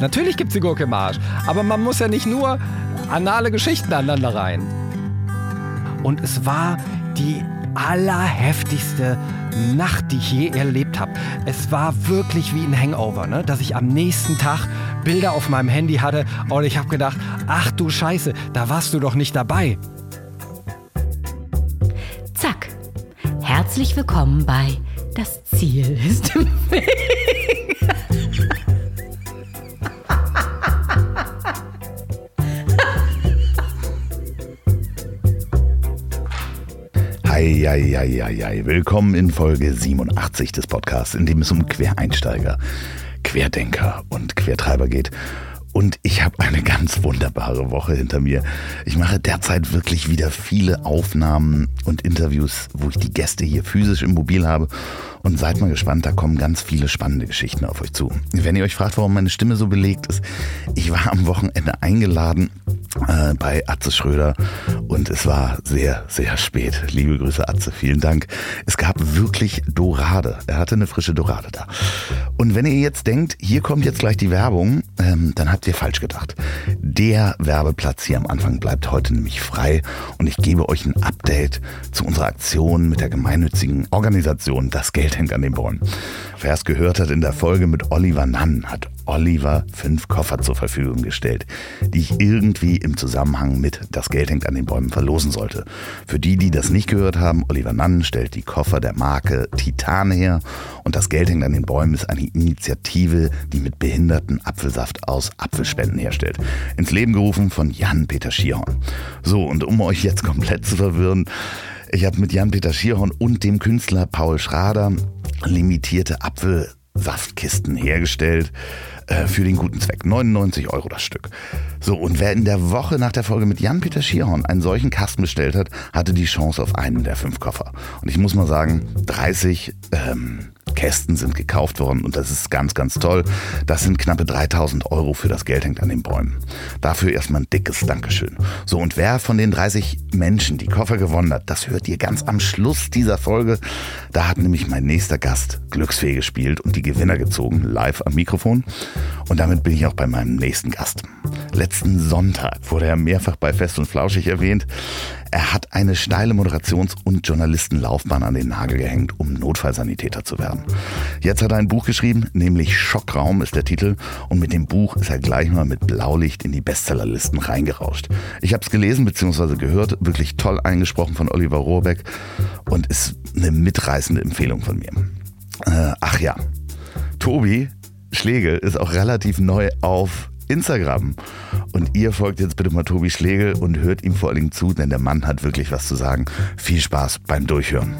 Natürlich gibt's die Gurke im Arsch. Aber man muss ja nicht nur anale Geschichten aneinander rein. Und es war die allerheftigste Nacht, die ich je erlebt habe. Es war wirklich wie ein Hangover, ne? dass ich am nächsten Tag Bilder auf meinem Handy hatte und ich habe gedacht, ach du Scheiße, da warst du doch nicht dabei. Zack. Herzlich willkommen bei Das Ziel ist im Weg. Eieieiei. Willkommen in Folge 87 des Podcasts, in dem es um Quereinsteiger, Querdenker und Quertreiber geht. Und ich habe eine ganz wunderbare Woche hinter mir. Ich mache derzeit wirklich wieder viele Aufnahmen und Interviews, wo ich die Gäste hier physisch im Mobil habe. Und seid mal gespannt, da kommen ganz viele spannende Geschichten auf euch zu. Wenn ihr euch fragt, warum meine Stimme so belegt ist, ich war am Wochenende eingeladen äh, bei Atze Schröder und es war sehr, sehr spät. Liebe Grüße, Atze, vielen Dank. Es gab wirklich Dorade. Er hatte eine frische Dorade da. Und wenn ihr jetzt denkt, hier kommt jetzt gleich die Werbung, ähm, dann habt ihr falsch gedacht. Der Werbeplatz hier am Anfang bleibt heute nämlich frei und ich gebe euch ein Update zu unserer Aktion mit der gemeinnützigen Organisation Das Geld hängt an den Bäumen. Wer es gehört hat in der Folge mit Oliver Nann, hat Oliver fünf Koffer zur Verfügung gestellt, die ich irgendwie im Zusammenhang mit Das Geld hängt an den Bäumen verlosen sollte. Für die, die das nicht gehört haben, Oliver Nann stellt die Koffer der Marke Titan her und Das Geld hängt an den Bäumen ist eine Initiative, die mit behinderten Apfelsaft aus Apfelspenden herstellt. Ins Leben gerufen von Jan-Peter Schierhorn. So, und um euch jetzt komplett zu verwirren, ich habe mit Jan-Peter Schierhorn und dem Künstler Paul Schrader limitierte Apfelsaftkisten hergestellt äh, für den guten Zweck. 99 Euro das Stück. So, und wer in der Woche nach der Folge mit Jan-Peter Schierhorn einen solchen Kasten bestellt hat, hatte die Chance auf einen der fünf Koffer. Und ich muss mal sagen, 30 ähm, Kästen sind gekauft worden und das ist ganz, ganz toll. Das sind knappe 3000 Euro für das Geld hängt an den Bäumen. Dafür erstmal ein dickes Dankeschön. So, und wer von den 30 Menschen die Koffer gewonnen hat, das hört ihr ganz am Schluss dieser Folge. Da hat nämlich mein nächster Gast Glücksfee gespielt und die Gewinner gezogen, live am Mikrofon. Und damit bin ich auch bei meinem nächsten Gast. Letzten Sonntag wurde er mehrfach bei Fest und Flauschig erwähnt. Er hat eine steile Moderations- und Journalistenlaufbahn an den Nagel gehängt, um Notfallsanitäter zu werden. Jetzt hat er ein Buch geschrieben, nämlich Schockraum ist der Titel. Und mit dem Buch ist er gleich mal mit Blaulicht in die Bestsellerlisten reingerauscht. Ich habe es gelesen bzw. gehört, wirklich toll eingesprochen von Oliver Rohrbeck und ist eine mitreißende Empfehlung von mir. Äh, ach ja, Tobi Schlegel ist auch relativ neu auf Instagram. Und ihr folgt jetzt bitte mal Tobi Schlegel und hört ihm vor allen Dingen zu, denn der Mann hat wirklich was zu sagen. Viel Spaß beim Durchhören.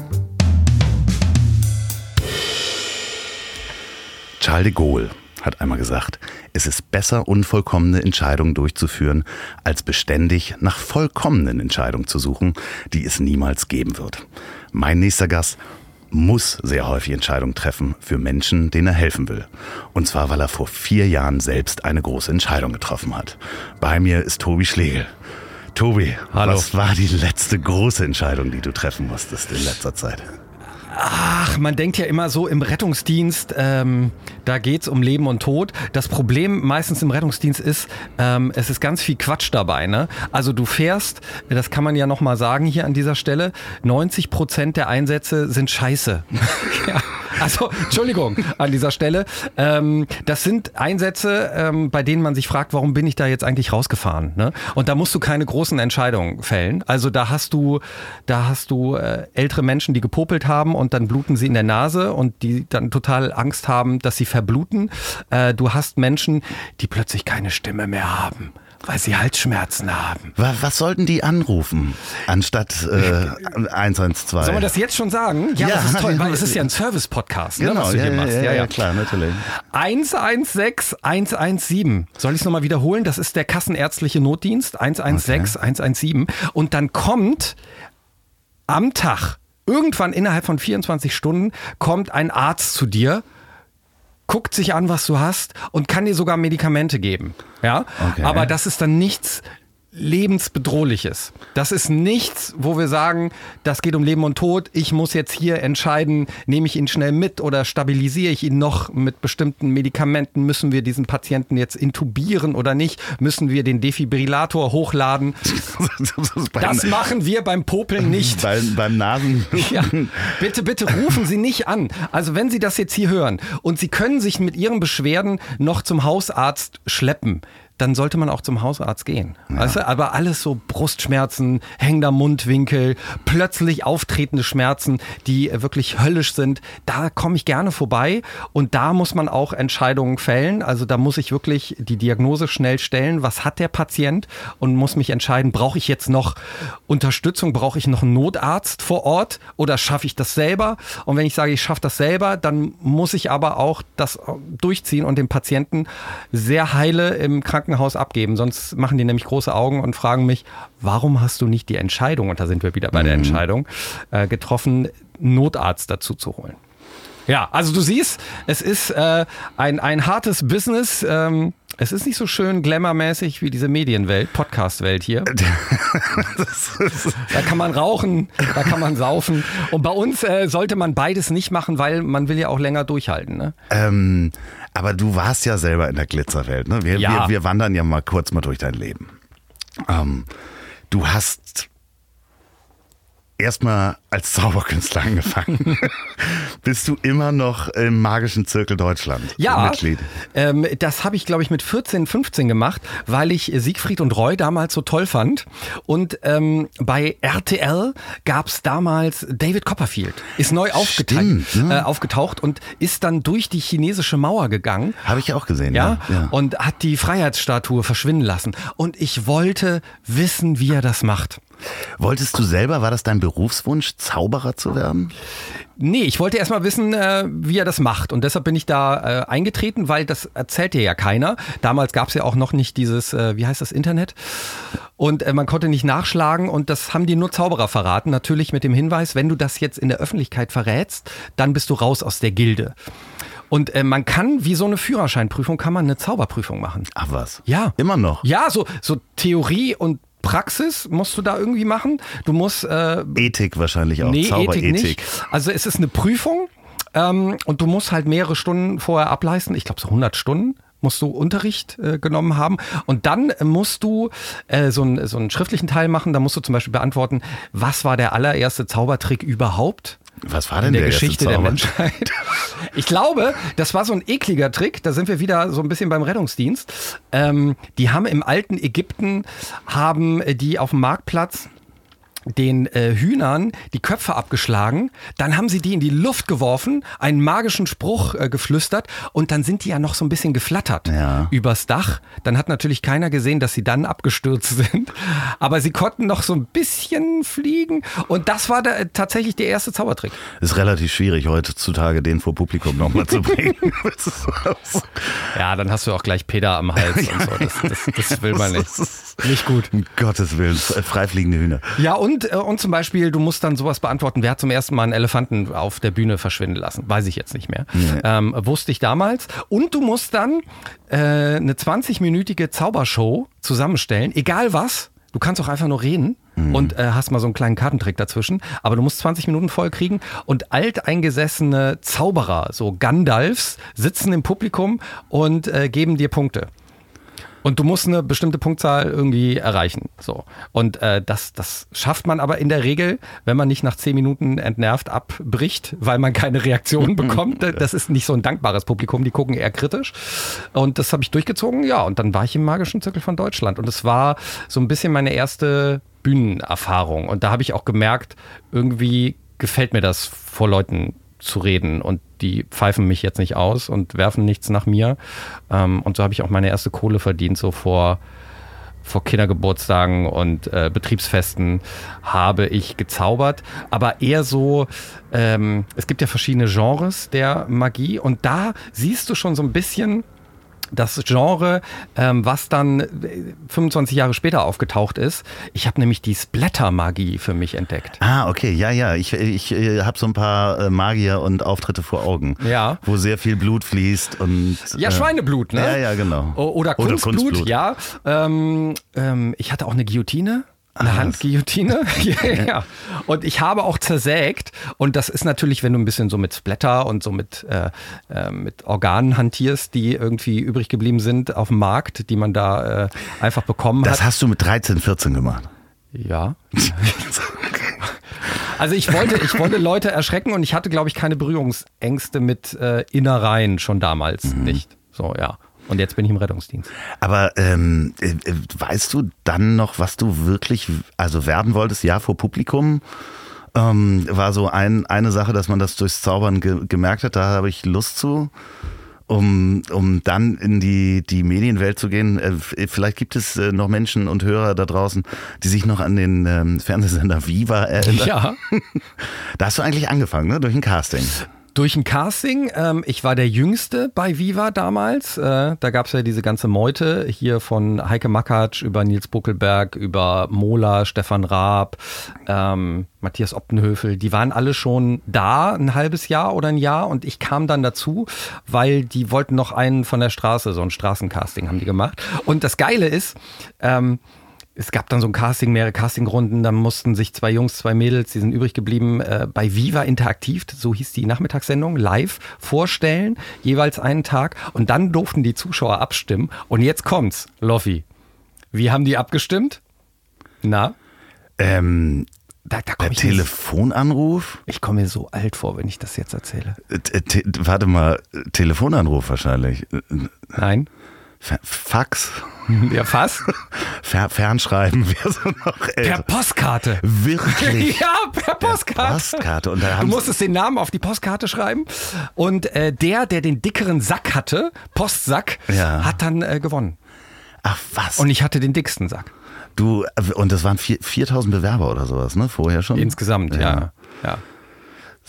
Charles de Gaulle hat einmal gesagt, es ist besser, unvollkommene Entscheidungen durchzuführen, als beständig nach vollkommenen Entscheidungen zu suchen, die es niemals geben wird. Mein nächster Gast muss sehr häufig Entscheidungen treffen für Menschen, denen er helfen will. Und zwar, weil er vor vier Jahren selbst eine große Entscheidung getroffen hat. Bei mir ist Tobi Schlegel. Tobi, Hallo. was war die letzte große Entscheidung, die du treffen musstest in letzter Zeit? Ach, man denkt ja immer so im Rettungsdienst, ähm, da geht's um Leben und Tod. Das Problem meistens im Rettungsdienst ist, ähm, es ist ganz viel Quatsch dabei. Ne? Also du fährst, das kann man ja nochmal sagen hier an dieser Stelle, 90 Prozent der Einsätze sind scheiße. ja. Also, Entschuldigung an dieser Stelle. Ähm, das sind Einsätze, ähm, bei denen man sich fragt, warum bin ich da jetzt eigentlich rausgefahren? Ne? Und da musst du keine großen Entscheidungen fällen. Also da hast du, da hast du äh, ältere Menschen, die gepopelt haben und dann bluten sie in der Nase und die dann total Angst haben, dass sie verbluten. Äh, du hast Menschen, die plötzlich keine Stimme mehr haben. Weil sie Halsschmerzen haben. Wa- Was sollten die anrufen, anstatt äh, 112? Soll man das jetzt schon sagen? Ja, Ja, das ist toll, ja, weil es ist ja ein Service-Podcast, ne, Genau, was du ja, hier ja, machst. ja, ja, klar, natürlich. 116 117. Soll ich es nochmal wiederholen? Das ist der kassenärztliche Notdienst. 116 117. Und dann kommt am Tag, irgendwann innerhalb von 24 Stunden, kommt ein Arzt zu dir, guckt sich an, was du hast und kann dir sogar Medikamente geben. Ja, Okay. aber das ist dann nichts lebensbedrohliches. Das ist nichts, wo wir sagen, das geht um Leben und Tod. Ich muss jetzt hier entscheiden, nehme ich ihn schnell mit oder stabilisiere ich ihn noch mit bestimmten Medikamenten? Müssen wir diesen Patienten jetzt intubieren oder nicht? Müssen wir den Defibrillator hochladen? Das machen wir beim Popeln nicht. Beim, beim Nasen. Ja, bitte, bitte rufen Sie nicht an. Also wenn Sie das jetzt hier hören und Sie können sich mit Ihren Beschwerden noch zum Hausarzt schleppen, dann sollte man auch zum Hausarzt gehen. Ja. Weißt du? Aber alles so Brustschmerzen, hängender Mundwinkel, plötzlich auftretende Schmerzen, die wirklich höllisch sind, da komme ich gerne vorbei und da muss man auch Entscheidungen fällen. Also da muss ich wirklich die Diagnose schnell stellen, was hat der Patient und muss mich entscheiden, brauche ich jetzt noch Unterstützung, brauche ich noch einen Notarzt vor Ort oder schaffe ich das selber? Und wenn ich sage, ich schaffe das selber, dann muss ich aber auch das durchziehen und den Patienten sehr heile im Krankenhaus Krankenhaus abgeben, sonst machen die nämlich große Augen und fragen mich, warum hast du nicht die Entscheidung, und da sind wir wieder bei der mhm. Entscheidung, äh, getroffen, Notarzt dazu zu holen. Ja, also du siehst, es ist äh, ein, ein hartes Business. Ähm, es ist nicht so schön glamourmäßig wie diese Medienwelt, Podcastwelt hier. da kann man rauchen, da kann man saufen. Und bei uns äh, sollte man beides nicht machen, weil man will ja auch länger durchhalten. Ne? Ähm, aber du warst ja selber in der Glitzerwelt. Ne? Wir, ja. wir, wir wandern ja mal kurz mal durch dein Leben. Ähm, du hast erstmal als Zauberkünstler angefangen. Bist du immer noch im magischen Zirkel Deutschland ja, Mitglied? Ähm, das habe ich, glaube ich, mit 14, 15 gemacht, weil ich Siegfried und Roy damals so toll fand. Und ähm, bei RTL gab es damals David Copperfield. Ist neu Stimmt, ne? äh, aufgetaucht und ist dann durch die chinesische Mauer gegangen. Habe ich auch gesehen, ja, ja, ja. Und hat die Freiheitsstatue verschwinden lassen. Und ich wollte wissen, wie er das macht. Wolltest du selber, war das dein Berufswunsch, Zauberer zu werden? Nee, ich wollte erst mal wissen, äh, wie er das macht. Und deshalb bin ich da äh, eingetreten, weil das erzählt dir ja keiner. Damals gab es ja auch noch nicht dieses, äh, wie heißt das, Internet. Und äh, man konnte nicht nachschlagen und das haben die nur Zauberer verraten. Natürlich mit dem Hinweis, wenn du das jetzt in der Öffentlichkeit verrätst, dann bist du raus aus der Gilde. Und äh, man kann, wie so eine Führerscheinprüfung, kann man eine Zauberprüfung machen. Ach was? Ja. Immer noch? Ja, so, so Theorie und Praxis musst du da irgendwie machen. Du musst äh, Ethik wahrscheinlich auch. Nee, Ethik nicht. Also es ist eine Prüfung ähm, und du musst halt mehrere Stunden vorher ableisten. Ich glaube so 100 Stunden musst du Unterricht äh, genommen haben. Und dann musst du äh, so, ein, so einen schriftlichen Teil machen. Da musst du zum Beispiel beantworten, was war der allererste Zaubertrick überhaupt? Was war denn in der, der Geschichte der Menschheit? Ich glaube, das war so ein ekliger Trick. Da sind wir wieder so ein bisschen beim Rettungsdienst. Ähm, die haben im alten Ägypten haben die auf dem Marktplatz den äh, Hühnern die Köpfe abgeschlagen, dann haben sie die in die Luft geworfen, einen magischen Spruch äh, geflüstert und dann sind die ja noch so ein bisschen geflattert ja. übers Dach. Dann hat natürlich keiner gesehen, dass sie dann abgestürzt sind, aber sie konnten noch so ein bisschen fliegen und das war da, äh, tatsächlich der erste Zaubertrick. Ist relativ schwierig heutzutage den vor Publikum nochmal zu bringen. ja, dann hast du auch gleich Peter am Hals und so. Das, das, das will man nicht. Nicht gut. Um Gottes Willen, freifliegende Hühner. Ja, und und, äh, und zum Beispiel, du musst dann sowas beantworten, wer hat zum ersten Mal einen Elefanten auf der Bühne verschwinden lassen? Weiß ich jetzt nicht mehr. Nee. Ähm, wusste ich damals. Und du musst dann äh, eine 20-minütige Zaubershow zusammenstellen, egal was. Du kannst auch einfach nur reden mhm. und äh, hast mal so einen kleinen Kartentrick dazwischen. Aber du musst 20 Minuten voll kriegen und alteingesessene Zauberer, so Gandalfs, sitzen im Publikum und äh, geben dir Punkte. Und du musst eine bestimmte Punktzahl irgendwie erreichen. So. Und äh, das, das schafft man aber in der Regel, wenn man nicht nach zehn Minuten entnervt abbricht, weil man keine Reaktion bekommt. Das ist nicht so ein dankbares Publikum, die gucken eher kritisch. Und das habe ich durchgezogen, ja. Und dann war ich im magischen Zirkel von Deutschland. Und es war so ein bisschen meine erste Bühnenerfahrung. Und da habe ich auch gemerkt, irgendwie gefällt mir das vor Leuten zu reden. Und die pfeifen mich jetzt nicht aus und werfen nichts nach mir. Ähm, und so habe ich auch meine erste Kohle verdient, so vor, vor Kindergeburtstagen und äh, Betriebsfesten habe ich gezaubert, aber eher so, ähm, es gibt ja verschiedene Genres der Magie. Und da siehst du schon so ein bisschen, das Genre, ähm, was dann 25 Jahre später aufgetaucht ist. Ich habe nämlich die Splatter-Magie für mich entdeckt. Ah, okay, ja, ja. Ich, ich, ich habe so ein paar äh, Magier und Auftritte vor Augen. Ja. Wo sehr viel Blut fließt und. Ja, äh, Schweineblut, ne? Ja, ja, genau. Oder Kunstblut, Oder Kunstblut. ja. Ähm, ähm, ich hatte auch eine Guillotine. Eine Handguillotine. ja. Und ich habe auch zersägt. Und das ist natürlich, wenn du ein bisschen so mit Splatter und so mit, äh, äh, mit Organen hantierst, die irgendwie übrig geblieben sind auf dem Markt, die man da äh, einfach bekommen das hat. Das hast du mit 13, 14 gemacht. Ja. also ich wollte, ich wollte Leute erschrecken und ich hatte, glaube ich, keine Berührungsängste mit äh, Innereien schon damals mhm. nicht. So, ja. Und jetzt bin ich im Rettungsdienst. Aber ähm, äh, weißt du dann noch, was du wirklich also werden wolltest, ja, vor Publikum? Ähm, war so ein, eine Sache, dass man das durchs Zaubern ge gemerkt hat, da habe ich Lust zu. Um, um dann in die, die Medienwelt zu gehen. Äh, vielleicht gibt es äh, noch Menschen und Hörer da draußen, die sich noch an den ähm, Fernsehsender Viva erinnern. Ja. da hast du eigentlich angefangen, ne? Durch ein Casting. Durch ein Casting. Ähm, ich war der Jüngste bei Viva damals. Äh, da gab es ja diese ganze Meute hier von Heike Makatsch über Nils Buckelberg, über Mola, Stefan Raab, ähm, Matthias Optenhöfel. Die waren alle schon da ein halbes Jahr oder ein Jahr und ich kam dann dazu, weil die wollten noch einen von der Straße, so ein Straßencasting haben die gemacht. Und das Geile ist, ähm, es gab dann so ein Casting, mehrere Castingrunden, da mussten sich zwei Jungs, zwei Mädels, die sind übrig geblieben, äh, bei Viva Interaktiv, so hieß die Nachmittagssendung, live vorstellen, jeweils einen Tag und dann durften die Zuschauer abstimmen und jetzt kommt's, Loffi. Wie haben die abgestimmt? Na? Ähm, da, da der Telefonanruf? Ich komme mir so alt vor, wenn ich das jetzt erzähle. Äh, warte mal, Telefonanruf wahrscheinlich. Nein. Fax? Ja, fast. Fer Fernschreiben wäre so noch älter. Per Postkarte. Wirklich? ja, per Postkarte. Postkarte. Und da du musstest den Namen auf die Postkarte schreiben. Und äh, der, der den dickeren Sack hatte, Postsack, ja. hat dann äh, gewonnen. Ach was? Und ich hatte den dicksten Sack. Du, und das waren 4000 Bewerber oder sowas, ne? Vorher schon? Insgesamt, ja. ja. ja.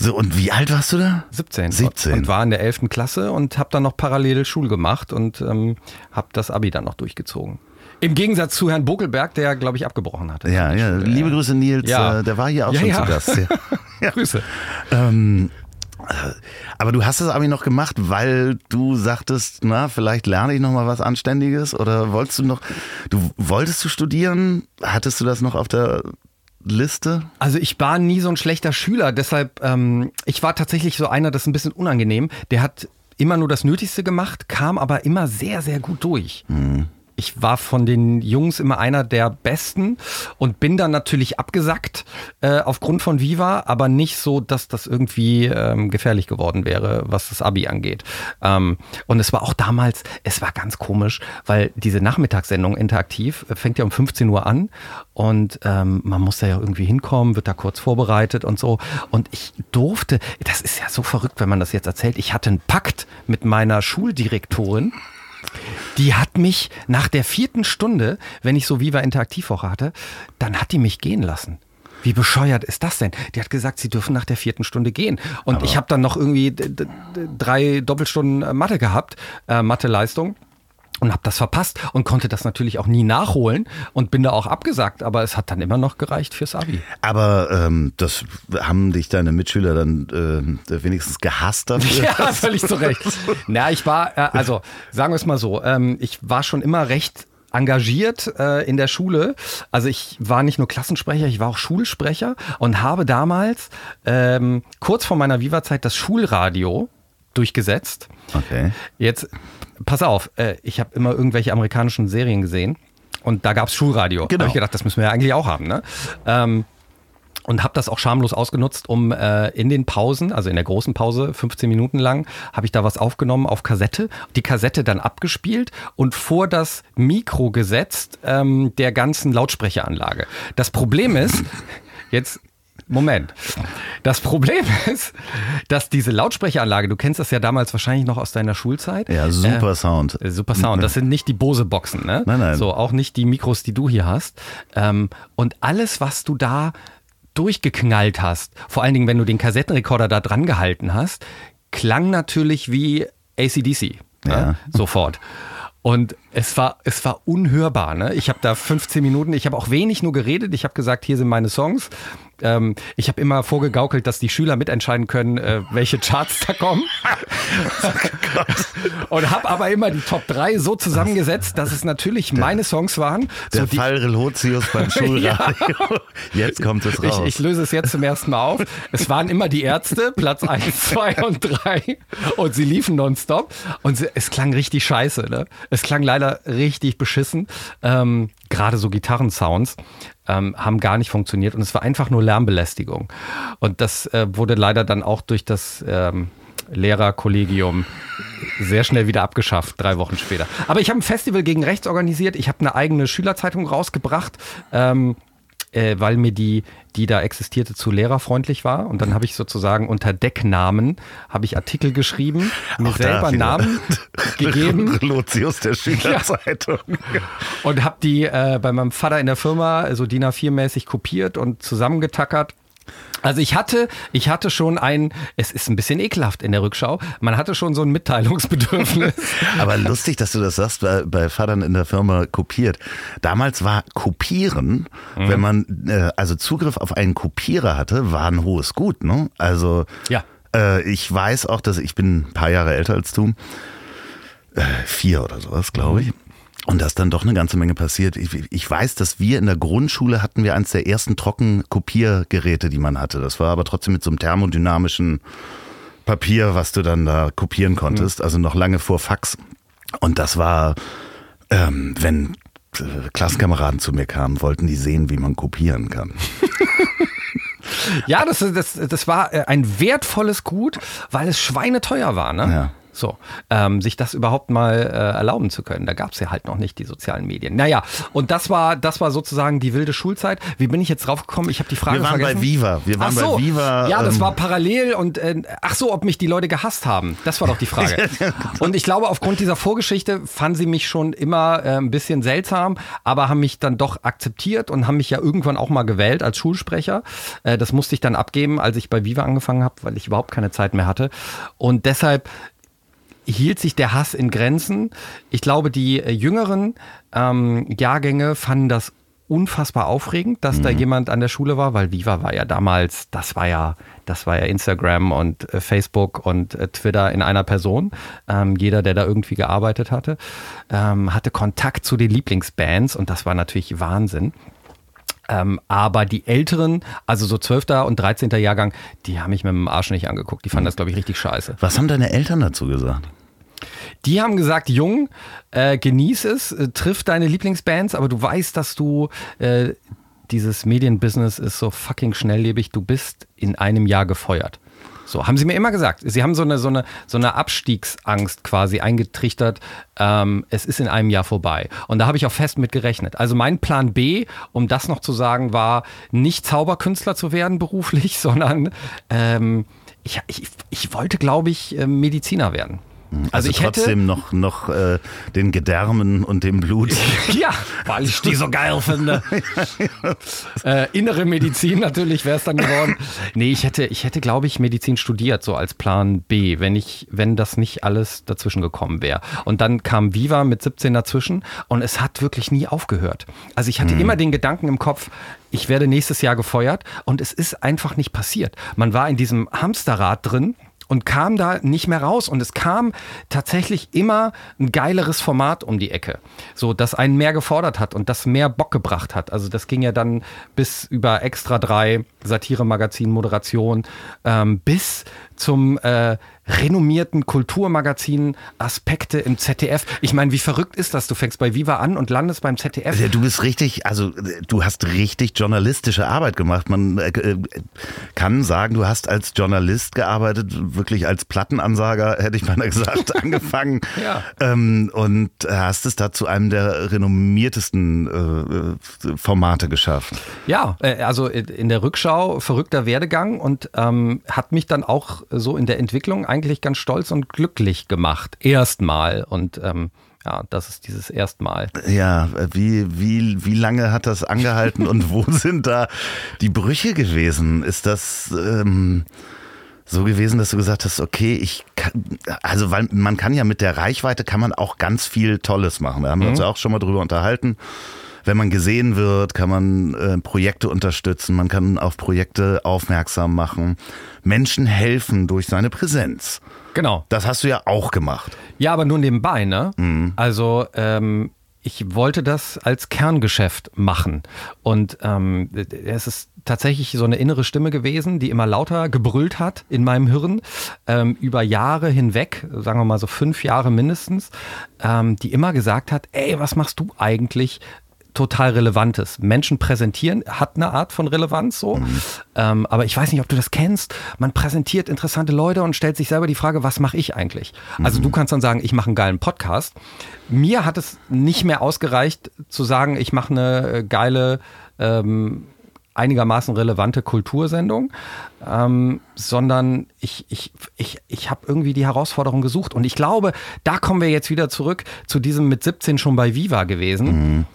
So, und wie alt warst du da? 17. 17. Und war in der 11. Klasse und habe dann noch parallel Schul gemacht und ähm, habe das Abi dann noch durchgezogen. Im Gegensatz zu Herrn Bokelberg, der, glaube ich, abgebrochen hatte. Ja, ja. Liebe Grüße, Nils. Ja. Äh, der war hier auch ja, schon ja. zu Gast. Ja. Grüße. Ähm, aber du hast das Abi noch gemacht, weil du sagtest, na, vielleicht lerne ich noch mal was Anständiges oder wolltest du noch, du wolltest du studieren? Hattest du das noch auf der Liste? Also ich war nie so ein schlechter Schüler, deshalb, ähm, ich war tatsächlich so einer, das ist ein bisschen unangenehm. Der hat immer nur das Nötigste gemacht, kam aber immer sehr, sehr gut durch. Mhm ich war von den Jungs immer einer der Besten und bin dann natürlich abgesackt äh, aufgrund von Viva, aber nicht so, dass das irgendwie ähm, gefährlich geworden wäre, was das Abi angeht. Ähm, und es war auch damals, es war ganz komisch, weil diese Nachmittagssendung interaktiv äh, fängt ja um 15 Uhr an und ähm, man muss da ja irgendwie hinkommen, wird da kurz vorbereitet und so. Und ich durfte, das ist ja so verrückt, wenn man das jetzt erzählt, ich hatte einen Pakt mit meiner Schuldirektorin. Die hat mich nach der vierten Stunde, wenn ich so Viva Interaktivwoche hatte, dann hat die mich gehen lassen. Wie bescheuert ist das denn? Die hat gesagt, sie dürfen nach der vierten Stunde gehen. Und Aber ich habe dann noch irgendwie drei Doppelstunden Mathe gehabt, äh, Mathe-Leistung und habe das verpasst und konnte das natürlich auch nie nachholen und bin da auch abgesagt, aber es hat dann immer noch gereicht fürs Abi. Aber ähm, das haben dich deine Mitschüler dann äh, wenigstens gehasst dafür? Ja, völlig zu Recht. Na, ich war, äh, also sagen wir es mal so, ähm, ich war schon immer recht engagiert äh, in der Schule. Also ich war nicht nur Klassensprecher, ich war auch Schulsprecher und habe damals ähm, kurz vor meiner Viva-Zeit das Schulradio durchgesetzt. Okay. Jetzt pass auf, äh, ich habe immer irgendwelche amerikanischen Serien gesehen und da gab es Schulradio. Genau. Da habe ich gedacht, das müssen wir ja eigentlich auch haben. Ne? Ähm, und habe das auch schamlos ausgenutzt, um äh, in den Pausen, also in der großen Pause, 15 Minuten lang, habe ich da was aufgenommen auf Kassette, die Kassette dann abgespielt und vor das Mikro gesetzt ähm, der ganzen Lautsprecheranlage. Das Problem ist, jetzt Moment. Das Problem ist, dass diese Lautsprecheranlage, du kennst das ja damals wahrscheinlich noch aus deiner Schulzeit. Ja, super äh, Sound. Äh, super Sound. Das sind nicht die Bose-Boxen, ne? Nein, nein. So, auch nicht die Mikros, die du hier hast. Ähm, und alles, was du da durchgeknallt hast, vor allen Dingen, wenn du den Kassettenrekorder da dran gehalten hast, klang natürlich wie ACDC. Ne? Ja. Sofort. Und es war, es war unhörbar. Ne? Ich habe da 15 Minuten, ich habe auch wenig nur geredet. Ich habe gesagt, hier sind meine Songs. Ähm, ich habe immer vorgegaukelt, dass die Schüler mitentscheiden können, äh, welche Charts da kommen. und habe aber immer die Top 3 so zusammengesetzt, dass es natürlich meine Songs waren. Der so die, Fall Relotius beim Schulradio. Jetzt kommt es raus. ich, ich löse es jetzt zum ersten Mal auf. Es waren immer die Ärzte, Platz 1, 2 und 3. Und sie liefen nonstop. Und es klang richtig scheiße. Ne? Es klang leider richtig beschissen. Ähm, Gerade so Gitarrensounds ähm, haben gar nicht funktioniert. Und es war einfach nur Lärmbelästigung. Und das äh, wurde leider dann auch durch das ähm, Lehrerkollegium sehr schnell wieder abgeschafft, drei Wochen später. Aber ich habe ein Festival gegen rechts organisiert. Ich habe eine eigene Schülerzeitung rausgebracht. Ähm, äh, weil mir die, die da existierte, zu lehrerfreundlich war. Und dann habe ich sozusagen unter Decknamen habe ich Artikel geschrieben, mir Auch selber. Namen gegeben Relotius der Schülerzeitung. und habe die äh, bei meinem Vater in der Firma so DIN A4-mäßig kopiert und zusammengetackert. Also ich hatte, ich hatte schon ein, es ist ein bisschen ekelhaft in der Rückschau, man hatte schon so ein Mitteilungsbedürfnis. Aber lustig, dass du das sagst, bei, bei Vatern in der Firma kopiert. Damals war Kopieren, Mhm. wenn man äh, also Zugriff auf einen Kopierer hatte, war ein hohes Gut. Ne? Also Ja. äh, ich weiß auch, dass ich bin ein paar Jahre älter als du, äh, vier oder sowas, glaube ich. Und da ist dann doch eine ganze Menge passiert. Ich, ich weiß, dass wir in der Grundschule hatten wir eines der ersten Trockenkopiergeräte, die man hatte. Das war aber trotzdem mit so einem thermodynamischen Papier, was du dann da kopieren konntest, also noch lange vor Fax. Und das war, ähm, wenn äh, Klassenkameraden zu mir kamen, wollten die sehen, wie man kopieren kann. Ja, das, das, das war äh, ein wertvolles Gut, weil es schweineteuer war, ne? Ja. So, ähm, sich das überhaupt mal äh, erlauben zu können. Da gab es ja halt noch nicht die sozialen Medien. Naja, und das war, das war sozusagen die wilde Schulzeit. Wie bin ich jetzt drauf gekommen? Ich habe die Frage Wir waren vergessen. bei Viva. Wir waren ach so. bei Viva. Ja, das ähm, war parallel und äh, ach so, ob mich die Leute gehasst haben. Das war doch die Frage. und ich glaube, aufgrund dieser Vorgeschichte fanden sie mich schon immer äh, ein bisschen seltsam, aber haben mich dann doch akzeptiert und haben mich ja irgendwann auch mal gewählt als Schulsprecher. Äh, das musste ich dann abgeben, als ich bei Viva angefangen habe, weil ich überhaupt keine Zeit mehr hatte. Und deshalb hielt sich der Hass in Grenzen. Ich glaube, die äh, jüngeren ähm, Jahrgänge fanden das unfassbar aufregend, dass da jemand an der Schule war, weil Viva war ja damals, das war ja, das war ja Instagram und äh, Facebook und äh, Twitter in einer Person. Ähm, jeder, der da irgendwie gearbeitet hatte, ähm, hatte Kontakt zu den Lieblingsbands und das war natürlich Wahnsinn. Ähm, aber die Älteren, also so 12. und 13. Jahrgang, die haben mich mit dem Arsch nicht angeguckt. Die fanden das, glaube ich, richtig scheiße. Was haben deine Eltern dazu gesagt? Die haben gesagt, Jung, äh, genieß es, äh, triff deine Lieblingsbands, aber du weißt, dass du äh, dieses Medienbusiness ist so fucking schnelllebig, du bist in einem Jahr gefeuert. So, haben sie mir immer gesagt. Sie haben so eine, so eine, so eine Abstiegsangst quasi eingetrichtert. Ähm, es ist in einem Jahr vorbei. Und da habe ich auch fest mit gerechnet. Also mein Plan B, um das noch zu sagen, war nicht Zauberkünstler zu werden beruflich, sondern ähm, ich, ich, ich wollte, glaube ich, äh, Mediziner werden. Also, ich hätte- trotzdem noch, noch äh, den Gedärmen und dem Blut. Ja, weil ich die so geil finde. äh, innere Medizin natürlich wäre es dann geworden. Nee, ich hätte, ich hätte, glaube ich, Medizin studiert, so als Plan B, wenn ich, wenn das nicht alles dazwischen gekommen wäre. Und dann kam Viva mit 17 dazwischen und es hat wirklich nie aufgehört. Also ich hatte immer den Gedanken im Kopf, ich werde nächstes Jahr gefeuert und es ist einfach nicht passiert. Man war in diesem Hamsterrad drin und kam da nicht mehr raus. Und es kam tatsächlich immer ein geileres Format um die Ecke. So, das einen mehr gefordert hat und das mehr Bock gebracht hat. Also das ging ja dann bis über Extra 3, Satire-Magazin, Moderation, ähm, bis zum äh, renommierten Kulturmagazin Aspekte im ZDF. Ich meine, wie verrückt ist das? Du fängst bei Viva an und landest beim ZDF. Du bist richtig, also äh, du hast richtig journalistische Arbeit gemacht. Man äh, äh, kann sagen, du hast als Journalist gearbeitet, wirklich als Plattenansager, hätte ich mal gesagt, angefangen. Ja. Ähm, und hast es da zu einem der renommiertesten äh, Formate geschafft. Ja, äh, also in der Rückschau verrückter Werdegang und ähm, hat mich dann auch so in der Entwicklung eigentlich ganz stolz und glücklich gemacht. Erstmal. Und ähm, ja, das ist dieses Erstmal. Ja, wie, wie, wie lange hat das angehalten und wo sind da die Brüche gewesen? Ist das ähm, so gewesen, dass du gesagt hast, okay, ich kann, also weil man kann ja mit der Reichweite kann man auch ganz viel Tolles machen. Da haben wir uns ja auch schon mal drüber unterhalten. Wenn man gesehen wird, kann man äh, Projekte unterstützen, man kann auf Projekte aufmerksam machen, Menschen helfen durch seine Präsenz. Genau. Das hast du ja auch gemacht. Ja, aber nur nebenbei, ne? Also ähm, ich wollte das als Kerngeschäft machen. Und ähm, es ist tatsächlich so eine innere Stimme gewesen, die immer lauter gebrüllt hat in meinem Hirn, ähm, über Jahre hinweg, sagen wir mal so fünf Jahre mindestens, ähm, die immer gesagt hat, ey, was machst du eigentlich? Total Relevantes. Menschen präsentieren hat eine Art von Relevanz so. Ähm, aber ich weiß nicht, ob du das kennst. Man präsentiert interessante Leute und stellt sich selber die Frage, was mache ich eigentlich? Also du kannst dann sagen, ich mache einen geilen Podcast. Mir hat es nicht mehr ausgereicht zu sagen, ich mache eine äh, geile ähm, einigermaßen relevante Kultursendung, ähm, sondern ich, ich, ich, ich habe irgendwie die Herausforderung gesucht. Und ich glaube, da kommen wir jetzt wieder zurück zu diesem mit 17 schon bei Viva gewesen.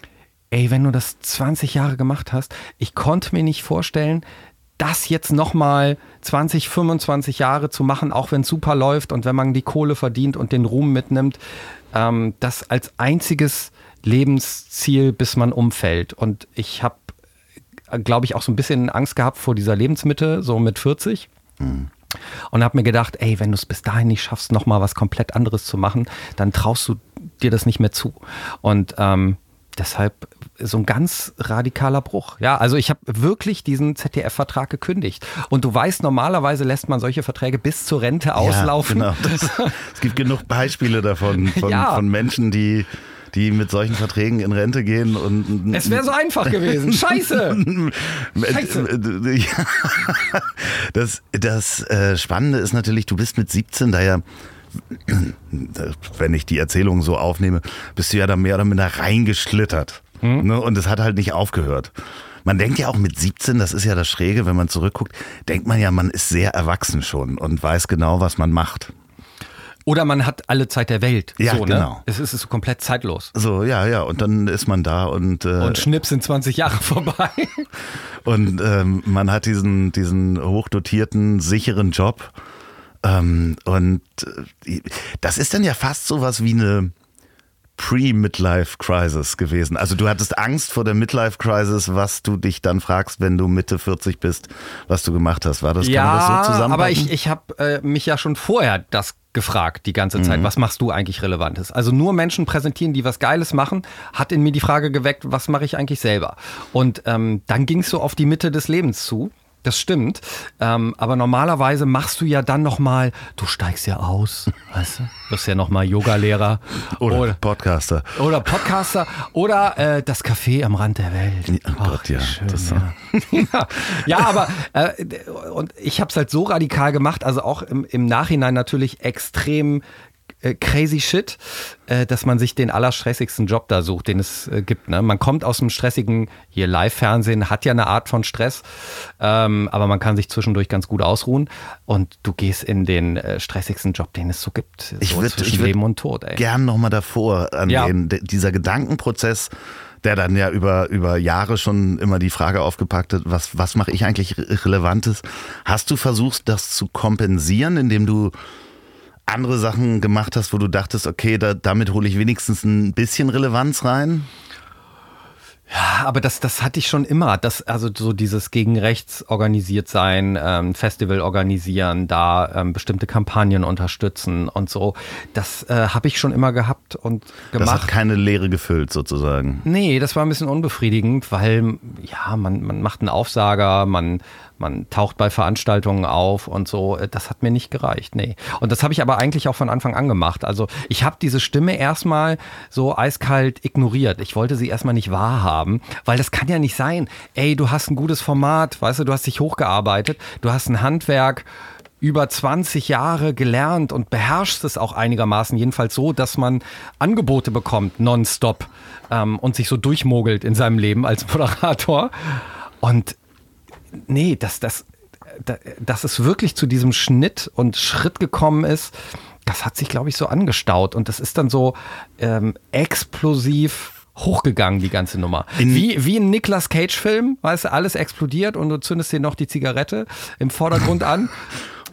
Ey, wenn du das 20 Jahre gemacht hast, ich konnte mir nicht vorstellen, das jetzt nochmal 20, 25 Jahre zu machen, auch wenn es super läuft und wenn man die Kohle verdient und den Ruhm mitnimmt, ähm, das als einziges Lebensziel, bis man umfällt. Und ich habe, glaube ich, auch so ein bisschen Angst gehabt vor dieser Lebensmitte, so mit 40. Und habe mir gedacht, ey, wenn du es bis dahin nicht schaffst, nochmal was komplett anderes zu machen, dann traust du dir das nicht mehr zu. Und ähm, deshalb so ein ganz radikaler Bruch. Ja, also ich habe wirklich diesen ZDF-Vertrag gekündigt. Und du weißt, normalerweise lässt man solche Verträge bis zur Rente auslaufen. Ja, genau. Das, es gibt genug Beispiele davon, von, Ja. von Menschen, die, die mit solchen Verträgen in Rente gehen und Es wäre so einfach gewesen. Scheiße. Scheiße. Das, das äh, Spannende ist natürlich, du bist mit 17 da ja, wenn ich die Erzählung so aufnehme, bist du ja da mehr oder minder reingeschlittert. Ne? Und es hat halt nicht aufgehört. Man denkt ja auch mit 17, das ist ja das Schräge, wenn man zurückguckt, denkt man ja, man ist sehr erwachsen schon und weiß genau, was man macht. Oder man hat alle Zeit der Welt. Ja, so, ne? genau. Es ist so komplett zeitlos. So, ja, ja, und dann ist man da und, äh, Und schnipp sind 20 Jahre vorbei. Und ähm, man hat diesen, diesen hochdotierten, sicheren Job. Ähm, und äh, das ist dann ja fast sowas wie eine Pre-Midlife-Crisis gewesen. Also du hattest Angst vor der Midlife-Crisis, was du dich dann fragst, wenn du Mitte 40 bist, was du gemacht hast. War das, man das so aber ich, ich habe äh, mich ja schon vorher das gefragt die ganze Mhm. Zeit, was machst du eigentlich Relevantes? Also nur Menschen präsentieren, die was Geiles machen, hat in mir die Frage geweckt, was mache ich eigentlich selber? Und ähm, dann ging es so auf die Mitte des Lebens zu. Das stimmt, ähm, aber normalerweise machst du ja dann noch mal, du steigst ja aus, weißt du, wirst ja noch mal Yogalehrer Oder Podcaster. oder Podcaster oder äh, das Café am Rand der Welt. Oh Ach, Gott, ja, Schön, ja. ja. ja, aber äh, und ich habe es halt so radikal gemacht, also auch im, im Nachhinein natürlich extrem crazy shit, äh, dass man sich den allerstressigsten Job da sucht, den es äh, gibt. Ne? Man kommt aus dem stressigen, hier Live-Fernsehen hat ja eine Art von Stress, ähm, aber man kann sich zwischendurch ganz gut ausruhen und du gehst in den äh, stressigsten Job, den es so gibt. Ich so ich würd Leben und Tod. Ey. gern nochmal davor an Ja. den, dieser Gedankenprozess, der dann ja über, über Jahre schon immer die Frage aufgepackt hat, was, was mache ich eigentlich Re- Relevantes? Hast du versucht, das zu kompensieren, indem du andere Sachen gemacht hast, wo du dachtest, okay, da, damit hole ich wenigstens ein bisschen Relevanz rein? Ja, aber das, das hatte ich schon immer. Das, also so dieses gegen rechts organisiert sein, ähm, Festival organisieren, da ähm, bestimmte Kampagnen unterstützen und so. Das äh, habe ich schon immer gehabt und Das gemacht. hat keine Leere gefüllt, sozusagen. Nee, das war ein bisschen unbefriedigend, weil ja, man, man macht einen Aufsager, man, man taucht bei Veranstaltungen auf und so. Das hat mir nicht gereicht, nee. Und das habe ich aber eigentlich auch von Anfang an gemacht. Also ich habe diese Stimme erstmal so eiskalt ignoriert. Ich wollte sie erstmal nicht wahrhaben, weil das kann ja nicht sein. Ey, du hast ein gutes Format, weißt du, du hast dich hochgearbeitet, du hast ein Handwerk über 20 Jahre gelernt und beherrschst es auch einigermaßen, jedenfalls so, dass man Angebote bekommt, nonstop ähm, und sich so durchmogelt in seinem Leben als Moderator. Und nee, dass das, da- dass es wirklich zu diesem Schnitt und Schritt gekommen ist, das hat sich, glaube ich, so angestaut. Und das ist dann so ähm, explosiv hochgegangen, die ganze Nummer. In- wie, wie ein Nicolas Cage-Film, weißt du, alles explodiert und du zündest dir noch die Zigarette im Vordergrund an.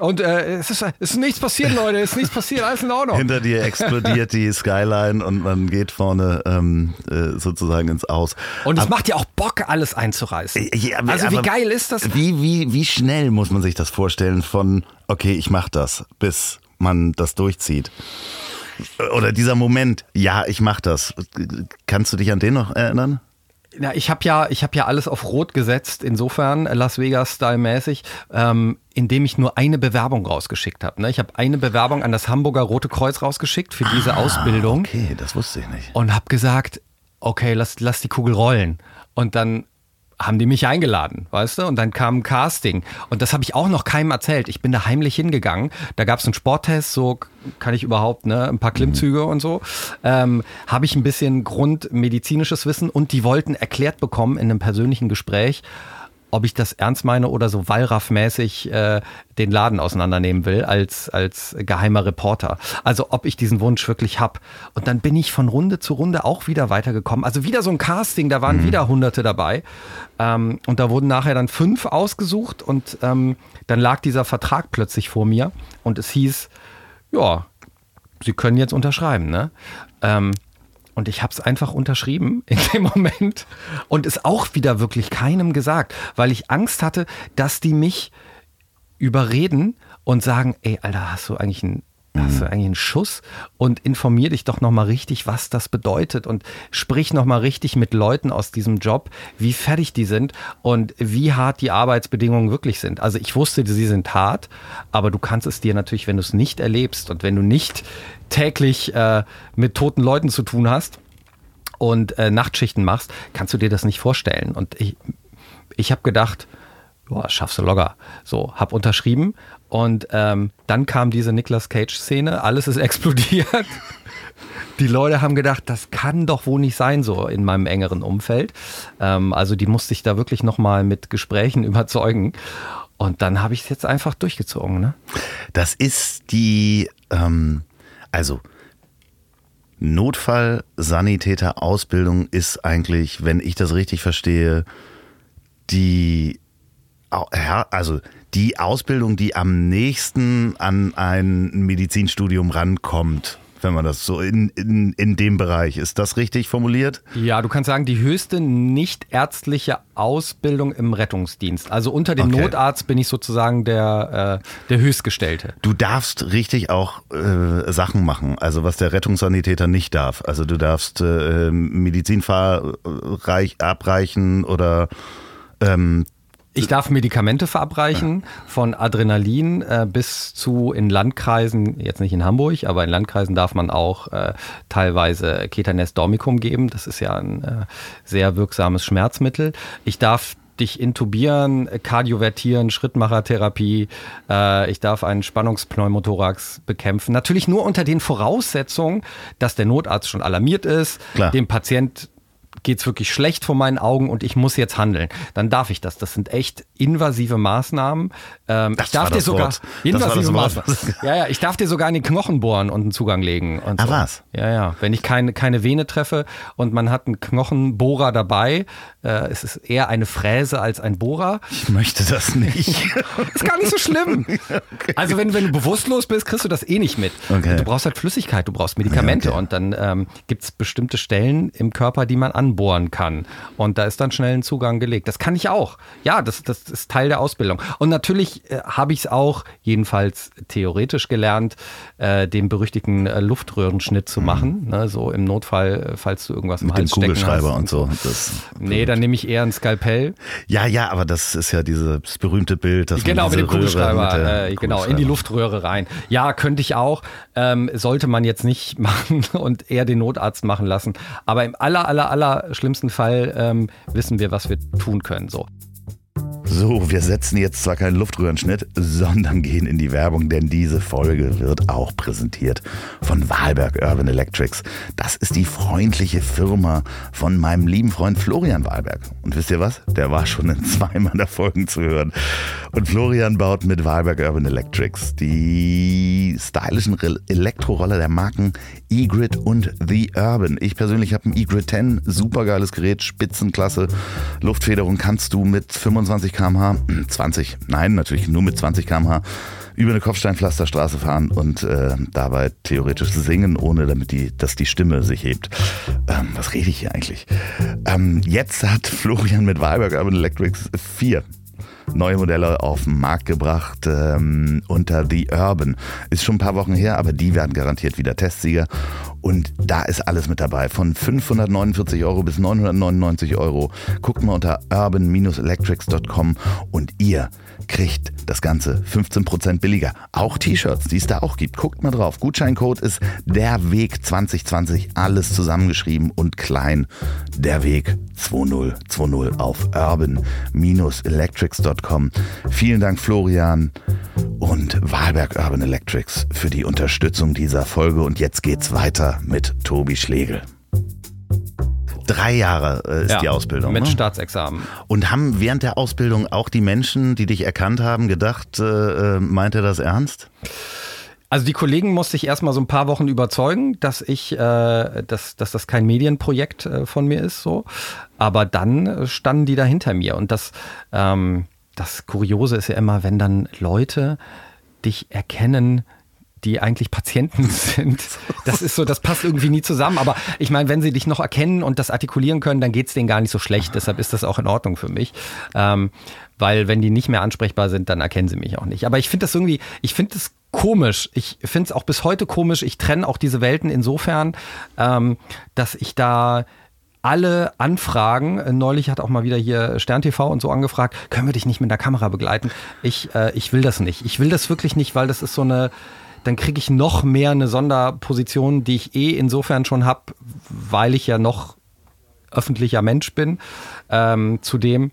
Und äh, es, ist, es ist nichts passiert, Leute, es ist nichts passiert, alles in Ordnung. Hinter dir explodiert die Skyline und man geht vorne ähm, äh, sozusagen ins Aus. Und es macht ja auch Bock, alles einzureißen. Ja, also wie aber geil ist das? Wie, wie, wie schnell muss man sich das vorstellen von, okay, ich mach das, bis man das durchzieht? Oder dieser Moment, ja, ich mach das. Kannst du dich an den noch erinnern? Na, ich habe ja, ich habe ja alles auf Rot gesetzt, insofern äh, Las Vegas-Style-mäßig, ähm, indem ich nur eine Bewerbung rausgeschickt habe. Ne? Ich habe eine Bewerbung an das Hamburger Rote Kreuz rausgeschickt für diese Ausbildung Okay, das wusste ich nicht. und habe gesagt, okay, lass, lass die Kugel rollen. Und dann haben die mich eingeladen, weißt du? Und dann kam ein Casting. Und das habe ich auch noch keinem erzählt. Ich bin da heimlich hingegangen. Da gab es einen Sporttest, so kann ich überhaupt, ne? Ein paar Klimmzüge und so. Ähm, habe ich ein bisschen grundmedizinisches Wissen und die wollten erklärt bekommen in einem persönlichen Gespräch, ob ich das ernst meine oder so Wallraff-mäßig äh, den Laden auseinandernehmen will als, als geheimer Reporter. Also ob ich diesen Wunsch wirklich hab. Und dann bin ich von Runde zu Runde auch wieder weitergekommen. Also wieder so ein Casting, da waren wieder Hunderte dabei. Ähm, und da wurden nachher dann fünf ausgesucht und ähm, dann lag dieser Vertrag plötzlich vor mir und es hieß, ja, Sie können jetzt unterschreiben, ne? Ähm, und ich habe es einfach unterschrieben in dem Moment und es auch wieder wirklich keinem gesagt, weil ich Angst hatte, dass die mich überreden und sagen, ey, Alter, hast du eigentlich einen Hast du eigentlich einen Schuss und informier dich doch nochmal richtig, was das bedeutet und sprich nochmal richtig mit Leuten aus diesem Job, wie fertig die sind und wie hart die Arbeitsbedingungen wirklich sind. Also ich wusste, sie sind hart, aber du kannst es dir natürlich, wenn du es nicht erlebst und wenn du nicht täglich äh, mit toten Leuten zu tun hast und äh, Nachtschichten machst, kannst du dir das nicht vorstellen. Und ich, ich habe gedacht, boah, schaffst du locker. So, hab unterschrieben und ähm, dann kam diese Nicolas Cage-Szene, alles ist explodiert. Die Leute haben gedacht, das kann doch wohl nicht sein, so in meinem engeren Umfeld. Ähm, also die musste ich da wirklich nochmal mit Gesprächen überzeugen. Und dann habe ich es jetzt einfach durchgezogen. Ne? Das ist die, ähm, also Notfallsanitäter-Ausbildung ist eigentlich, wenn ich das richtig verstehe, die, also die Ausbildung, die am nächsten an ein Medizinstudium rankommt, wenn man das so in, in, in dem Bereich, ist das richtig formuliert? Ja, du kannst sagen, die höchste nicht ärztliche Ausbildung im Rettungsdienst. Also unter dem Okay. Notarzt bin ich sozusagen der, äh, der Höchstgestellte. Du darfst richtig auch äh, Sachen machen, also was der Rettungssanitäter nicht darf. Also du darfst äh, Medizinfahr reich, abreichen oder ähm, Ich darf Medikamente verabreichen, von Adrenalin äh, bis zu in Landkreisen, jetzt nicht in Hamburg, aber in Landkreisen darf man auch äh, teilweise Ketanes Dormicum geben. Das ist ja ein äh, sehr wirksames Schmerzmittel. Ich darf dich intubieren, kardiovertieren, Schrittmachertherapie. Äh, ich darf einen Spannungspneumothorax bekämpfen. Natürlich nur unter den Voraussetzungen, dass der Notarzt schon alarmiert ist, Klar. dem Patient geht's wirklich schlecht vor meinen Augen und ich muss jetzt handeln, dann darf ich das. Das sind echt invasive Maßnahmen. Ähm, ich darf dir sogar Wort. Invasive. Maßnahmen. Ja, ja, ich darf dir sogar in den Knochen bohren und einen Zugang legen. Und Ah, so. was? Ja, ja. Wenn ich keine, keine Vene treffe und man hat einen Knochenbohrer dabei, äh, es ist eher eine Fräse als ein Bohrer. ich möchte das nicht. Ist gar nicht so schlimm. Also wenn, wenn du bewusstlos bist, kriegst du das eh nicht mit. Okay. Du brauchst halt Flüssigkeit, du brauchst Medikamente okay. und dann ähm, gibt es bestimmte Stellen im Körper, die man anbohren kann. Und da ist dann schnell ein Zugang gelegt. Das kann ich auch. Ja, das, das ist Teil der Ausbildung. Und natürlich äh, habe ich es auch, jedenfalls theoretisch gelernt, äh, den berüchtigten äh, Luftröhrenschnitt zu machen. Ne, so im Notfall, äh, falls du irgendwas Mhm. Mit dem Hals Kugelschreiber hast und so. Das, Nee, dann nehme ich eher ein Skalpell. ja, ja, aber das ist ja dieses berühmte Bild, dass man Genau, mit diese dem Kugelschreiber, mit der äh, genau, in die Kugelschreiber- Luftröhre rein. Ja, könnte ich auch. Ähm, sollte man jetzt nicht machen und eher den Notarzt machen lassen. Aber im aller, aller, aller schlimmsten Fall ähm, wissen wir, was wir tun können. So. So, wir setzen jetzt zwar keinen Luftröhrenschnitt, sondern gehen in die Werbung, denn diese Folge wird auch präsentiert von Wahlberg Urban Electrics. Das ist die freundliche Firma von meinem lieben Freund Florian Wahlberg. Und wisst ihr was? Der war schon in zwei meiner Folgen zu hören. Und Florian baut mit Wahlberg Urban Electrics die stylischen Elektroroller der Marken E-Grid und The Urban. Ich persönlich habe ein E-Grid 10, supergeiles Gerät, Spitzenklasse. Luftfederung kannst du mit 25 km km/h, 20, nein, natürlich nur mit 20 km/h über eine Kopfsteinpflasterstraße fahren und äh, dabei theoretisch singen, ohne damit die, dass die Stimme sich hebt. Ähm, was rede ich hier eigentlich? Ähm, jetzt hat Florian mit Weiberg Urban Electrics vier neue Modelle auf den Markt gebracht ähm, unter The Urban. Ist schon ein paar Wochen her, aber die werden garantiert wieder Testsieger. Und da ist alles mit dabei. Von 549 Euro bis 999 Euro. Guckt mal unter urban-electrics.com und ihr kriegt das Ganze 15% billiger. Auch T-Shirts, die es da auch gibt. Guckt mal drauf. Gutscheincode ist der Weg 2020. Alles zusammengeschrieben und klein. Der Weg 2020 auf urban-electrics.com. Vielen Dank Florian und Wahlberg Urban Electrics für die Unterstützung dieser Folge. Und jetzt geht's weiter mit Tobi Schlegel. Drei Jahre äh, ist Ja, die Ausbildung. Mit ne? Staatsexamen. Und haben während der Ausbildung auch die Menschen, die dich erkannt haben, gedacht, äh, äh, meint er das ernst? Also die Kollegen musste ich erstmal so ein paar Wochen überzeugen, dass ich, äh, dass, dass das kein Medienprojekt äh, von mir ist, so. Aber dann standen die da hinter mir. Und das, ähm, das Kuriose ist ja immer, wenn dann Leute dich erkennen, die eigentlich Patienten sind. Das ist so, das passt irgendwie nie zusammen. Aber ich meine, wenn sie dich noch erkennen und das artikulieren können, dann geht's denen gar nicht so schlecht. Deshalb ist das auch in Ordnung für mich. Ähm, weil wenn die nicht mehr ansprechbar sind, dann erkennen sie mich auch nicht. Aber ich finde das irgendwie, ich finde das komisch. Ich finde es auch bis heute komisch. Ich trenne auch diese Welten insofern, ähm, dass ich da alle Anfragen, äh, neulich hat auch mal wieder hier Stern TV und so angefragt, können wir dich nicht mit der Kamera begleiten? Ich, äh, ich will das nicht. Ich will das wirklich nicht, weil das ist so eine, dann kriege ich noch mehr eine Sonderposition, die ich eh insofern schon habe, weil ich ja noch öffentlicher Mensch bin. Ähm, zudem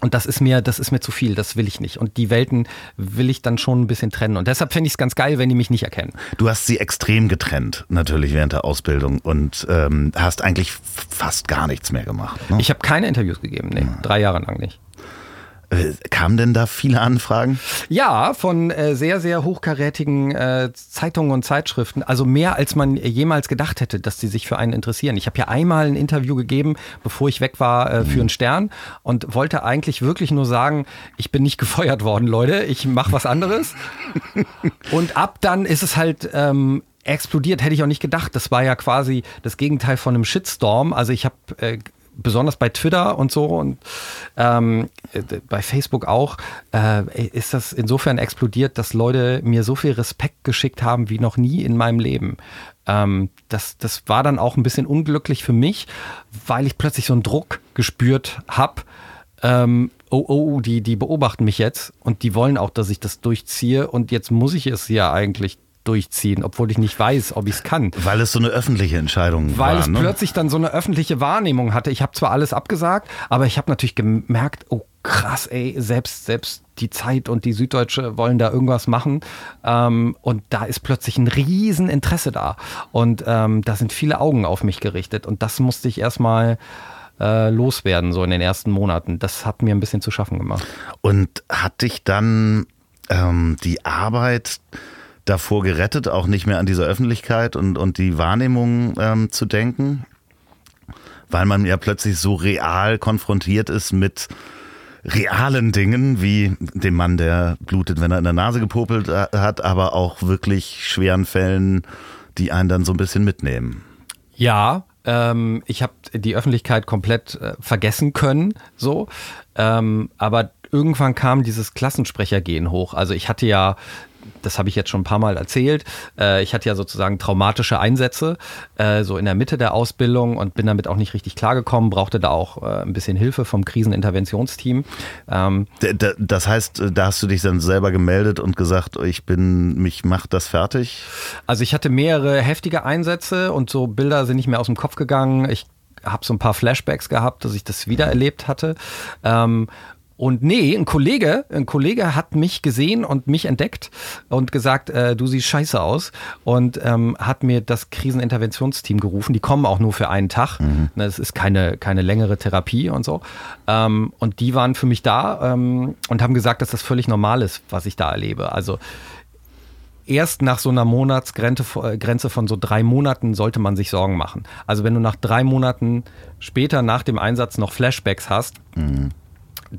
und das ist mir, das ist mir zu viel, das will ich nicht. Und die Welten will ich dann schon ein bisschen trennen. Und deshalb fände ich es ganz geil, wenn die mich nicht erkennen. Du hast sie extrem getrennt, natürlich während der Ausbildung und ähm, hast eigentlich fast gar nichts mehr gemacht. Ne? Ich habe keine Interviews gegeben, nee, drei Jahre lang nicht. Äh, kamen denn da viele Anfragen? Ja, von äh, sehr, sehr hochkarätigen äh, Zeitungen und Zeitschriften. Also mehr, als man jemals gedacht hätte, dass sie sich für einen interessieren. Ich habe ja einmal ein Interview gegeben, bevor ich weg war, äh, für einen Stern und wollte eigentlich wirklich nur sagen, ich bin nicht gefeuert worden, Leute. Ich mache was anderes. und ab dann ist es halt ähm, explodiert, hätte ich auch nicht gedacht. Das war ja quasi das Gegenteil von einem Shitstorm. Also ich habe äh, besonders bei Twitter und so und ähm, äh, bei Facebook auch, äh, ist das insofern explodiert, dass Leute mir so viel Respekt geschickt haben wie noch nie in meinem Leben. Ähm, das, das war dann auch ein bisschen unglücklich für mich, weil ich plötzlich so einen Druck gespürt habe. Ähm, oh, oh, die, die beobachten mich jetzt und die wollen auch, dass ich das durchziehe und jetzt muss ich es ja eigentlich durchziehen, obwohl ich nicht weiß, ob ich es kann. Weil es so eine öffentliche Entscheidung Weil war. es ne? plötzlich dann so eine öffentliche Wahrnehmung hatte. Ich habe zwar alles abgesagt, aber ich habe natürlich gemerkt, oh krass, ey, selbst, selbst die Zeit und die Süddeutsche wollen da irgendwas machen. Ähm, und da ist plötzlich ein riesen Interesse da. Und ähm, da sind viele Augen auf mich gerichtet. Und das musste ich erstmal äh, loswerden, so in den ersten Monaten. Das hat mir ein bisschen zu schaffen gemacht. Und hat dich dann ähm, die Arbeit davor gerettet, auch nicht mehr an diese Öffentlichkeit und, und die Wahrnehmung ähm, zu denken? Weil man ja plötzlich so real konfrontiert ist mit realen Dingen, wie dem Mann, der blutet, wenn er in der Nase gepopelt äh, hat, aber auch wirklich schweren Fällen, die einen dann so ein bisschen mitnehmen. Ja, ähm, ich habe die Öffentlichkeit komplett äh, vergessen können, so. Ähm, aber irgendwann kam dieses Klassensprechergehen hoch. Also ich hatte ja, das habe ich jetzt schon ein paar Mal erzählt, äh, ich hatte ja sozusagen traumatische Einsätze, äh, so in der Mitte der Ausbildung und bin damit auch nicht richtig klargekommen, brauchte da auch äh, ein bisschen Hilfe vom Kriseninterventionsteam. Ähm, Das heißt, da hast du dich dann selber gemeldet und gesagt, ich bin, mich macht das fertig. Also ich hatte mehrere heftige Einsätze und so Bilder sind nicht mehr aus dem Kopf gegangen. Ich habe so ein paar Flashbacks gehabt, dass ich das wiedererlebt hatte. Ähm, und nee, ein Kollege, ein Kollege hat mich gesehen und mich entdeckt und gesagt, äh, du siehst scheiße aus und ähm, hat mir das Kriseninterventionsteam gerufen. Die kommen auch nur für einen Tag. Ne, Das ist keine, keine längere Therapie und so. Ähm, und die waren für mich da ähm, und haben gesagt, dass das völlig normal ist, was ich da erlebe. Also erst nach so einer Monatsgrenze äh, Grenze von so drei Monaten sollte man sich Sorgen machen. Also wenn du nach drei Monaten später nach dem Einsatz noch Flashbacks hast,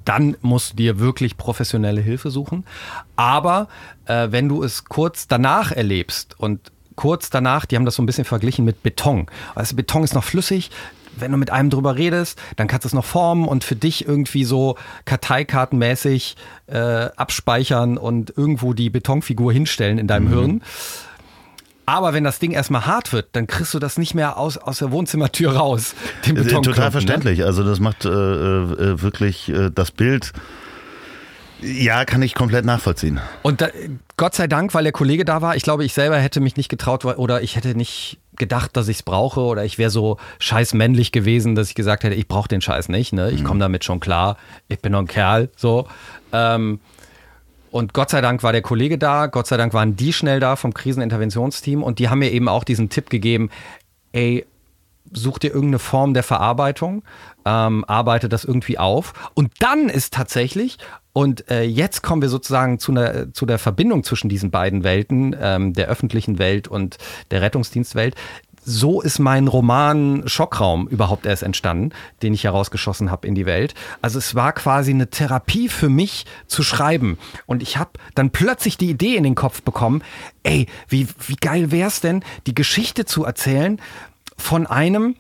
dann musst du dir wirklich professionelle Hilfe suchen. Aber äh, wenn du es kurz danach erlebst und kurz danach, die haben das so ein bisschen verglichen mit Beton. Also Beton ist noch flüssig, wenn du mit einem drüber redest, dann kannst du es noch formen und für dich irgendwie so Karteikartenmäßig äh, abspeichern und irgendwo die Betonfigur hinstellen in deinem mhm. Hirn. Aber wenn das Ding erstmal hart wird, dann kriegst du das nicht mehr aus, aus der Wohnzimmertür raus. Den äh, Total ne? verständlich. Ne? Also das macht äh, äh, wirklich äh, das Bild. Ja, kann ich komplett nachvollziehen. Und da, Gott sei Dank, weil der Kollege da war. Ich glaube, ich selber hätte mich nicht getraut oder ich hätte nicht gedacht, dass ich es brauche oder ich wäre so scheiß männlich gewesen, dass ich gesagt hätte, ich brauche den Scheiß nicht. Ne? Ich mhm. komme damit schon klar. Ich bin noch ein Kerl. So. Ähm, und Gott sei Dank war der Kollege da, Gott sei Dank waren die schnell da vom Kriseninterventionsteam und die haben mir eben auch diesen Tipp gegeben, ey, such dir irgendeine Form der Verarbeitung, ähm, arbeite das irgendwie auf. Und dann ist tatsächlich, und äh, jetzt kommen wir sozusagen zu, einer, zu der Verbindung zwischen diesen beiden Welten, ähm, der öffentlichen Welt und der Rettungsdienstwelt, so ist mein Roman Schockraum überhaupt erst entstanden, den ich herausgeschossen habe in die Welt. Also es war quasi eine Therapie für mich zu schreiben. Und ich habe dann plötzlich die Idee in den Kopf bekommen, ey, wie, wie geil wäre es denn, die Geschichte zu erzählen von einem,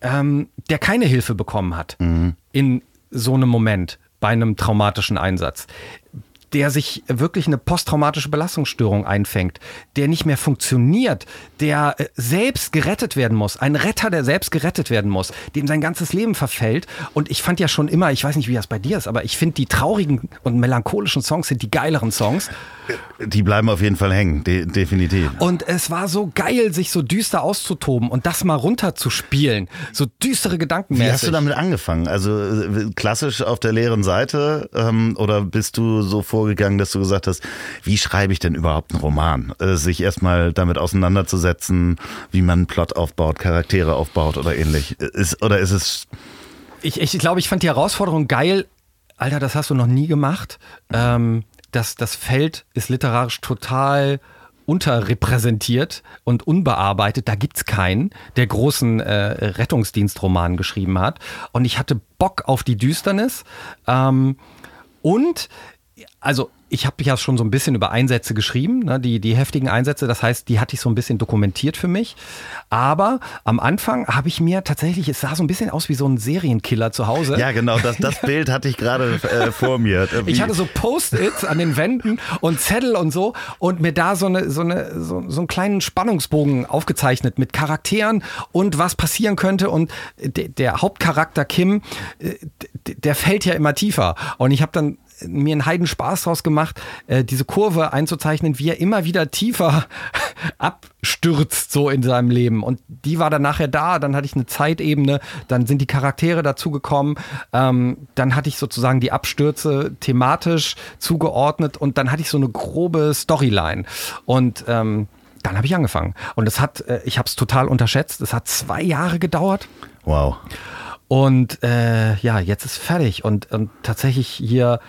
ähm, der keine Hilfe bekommen hat mhm. in so einem Moment bei einem traumatischen Einsatz der sich wirklich eine posttraumatische Belastungsstörung einfängt, der nicht mehr funktioniert, der äh, selbst gerettet werden muss, ein Retter, der selbst gerettet werden muss, dem sein ganzes Leben verfällt. Und ich fand ja schon immer, ich weiß nicht, wie das bei dir ist, aber ich finde, die traurigen und melancholischen Songs sind die geileren Songs. Die bleiben auf jeden Fall hängen, de definitiv. Und es war so geil, sich so düster auszutoben und das mal runterzuspielen. So düstere Gedanken. Wie hast du damit angefangen? Also äh, klassisch auf der leeren Seite ähm, oder bist du so vorgegangen, dass du gesagt hast, wie schreibe ich denn überhaupt einen Roman? Äh, sich erstmal damit auseinanderzusetzen, wie man einen Plot aufbaut, Charaktere aufbaut oder ähnlich. Ist, oder ist es. Ich, ich glaube, ich fand die Herausforderung geil. Alter, das hast du noch nie gemacht. Ähm, das, das Feld ist literarisch total unterrepräsentiert und unbearbeitet. Da gibt es keinen, der großen äh, Rettungsdienstroman geschrieben hat. Und ich hatte Bock auf die Düsternis. Ähm, und also ich habe ja schon so ein bisschen über Einsätze geschrieben, ne, die, die heftigen Einsätze. Das heißt, die hatte ich so ein bisschen dokumentiert für mich. Aber am Anfang habe ich mir tatsächlich, es sah so ein bisschen aus wie so ein Serienkiller zu Hause. Ja, genau, das, das Bild hatte ich gerade äh, vor mir. Wie? Ich hatte so Post-its an den Wänden und Zettel und so und mir da so, eine, so, eine, so, so einen kleinen Spannungsbogen aufgezeichnet mit Charakteren und was passieren könnte. Und der Hauptcharakter Kim, äh, der fällt ja immer tiefer. Und ich habe dann mir einen Heiden draus gemacht, äh, diese Kurve einzuzeichnen, wie er immer wieder tiefer abstürzt so in seinem Leben. Und die war dann nachher da, dann hatte ich eine Zeitebene, dann sind die Charaktere dazugekommen, ähm, dann hatte ich sozusagen die Abstürze thematisch zugeordnet und dann hatte ich so eine grobe Storyline. Und ähm, dann habe ich angefangen. Und es hat, äh, ich habe es total unterschätzt, es hat zwei Jahre gedauert. Wow. Und äh, ja, jetzt ist fertig und, und tatsächlich hier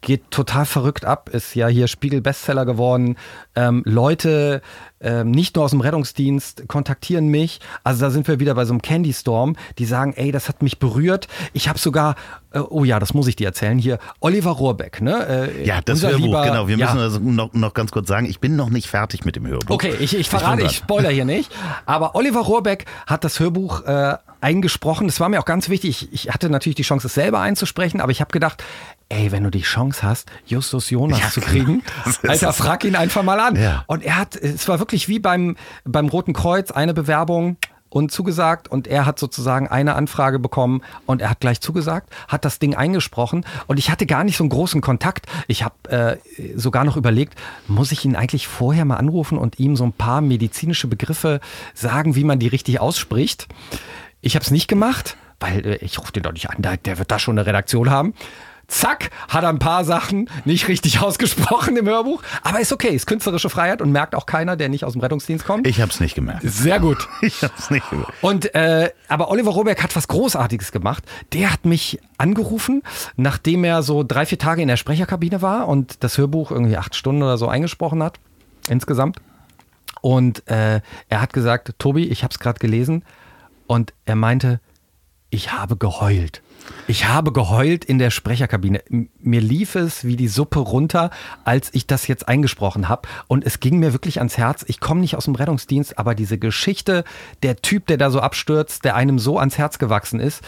geht total verrückt ab, ist ja hier Spiegel-Bestseller geworden. Ähm, Leute, ähm, nicht nur aus dem Rettungsdienst, kontaktieren mich. Also da sind wir wieder bei so einem Candy Storm, die sagen, ey, das hat mich berührt. Ich habe sogar, äh, oh ja, das muss ich dir erzählen, hier Oliver Rohrbeck. Ne? Äh, ja, das Hörbuch, lieber, genau. Wir ja. müssen also noch, noch ganz kurz sagen, ich bin noch nicht fertig mit dem Hörbuch. Okay, ich, ich verrate, ich, ich spoiler hier nicht. Aber Oliver Rohrbeck hat das Hörbuch äh, eingesprochen. Das war mir auch ganz wichtig. Ich hatte natürlich die Chance, es selber einzusprechen, aber ich habe gedacht, ey, wenn du die Chance hast, Justus Jonas ja, zu kriegen, genau. Alter, frag ihn einfach mal an. Ja. Und er hat, es war wirklich wie beim, beim Roten Kreuz, eine Bewerbung und zugesagt und er hat sozusagen eine Anfrage bekommen und er hat gleich zugesagt, hat das Ding eingesprochen und ich hatte gar nicht so einen großen Kontakt. Ich habe äh, sogar noch überlegt, muss ich ihn eigentlich vorher mal anrufen und ihm so ein paar medizinische Begriffe sagen, wie man die richtig ausspricht. Ich habe es nicht gemacht, weil äh, ich rufe den doch nicht an, der, der wird da schon eine Redaktion haben. Zack, hat er ein paar Sachen nicht richtig ausgesprochen im Hörbuch. Aber ist okay, ist künstlerische Freiheit und merkt auch keiner, der nicht aus dem Rettungsdienst kommt. Ich habe es nicht gemerkt. Sehr gut. ich habe es nicht gemerkt. Und äh, aber Oliver Roberg hat was Großartiges gemacht. Der hat mich angerufen, nachdem er so drei, vier Tage in der Sprecherkabine war und das Hörbuch irgendwie acht Stunden oder so eingesprochen hat insgesamt. Und äh, er hat gesagt, Tobi, ich habe es gerade gelesen und er meinte, ich habe geheult. Ich habe geheult in der Sprecherkabine. Mir lief es wie die Suppe runter, als ich das jetzt eingesprochen habe. Und es ging mir wirklich ans Herz. Ich komme nicht aus dem Rettungsdienst, aber diese Geschichte, der Typ, der da so abstürzt, der einem so ans Herz gewachsen ist,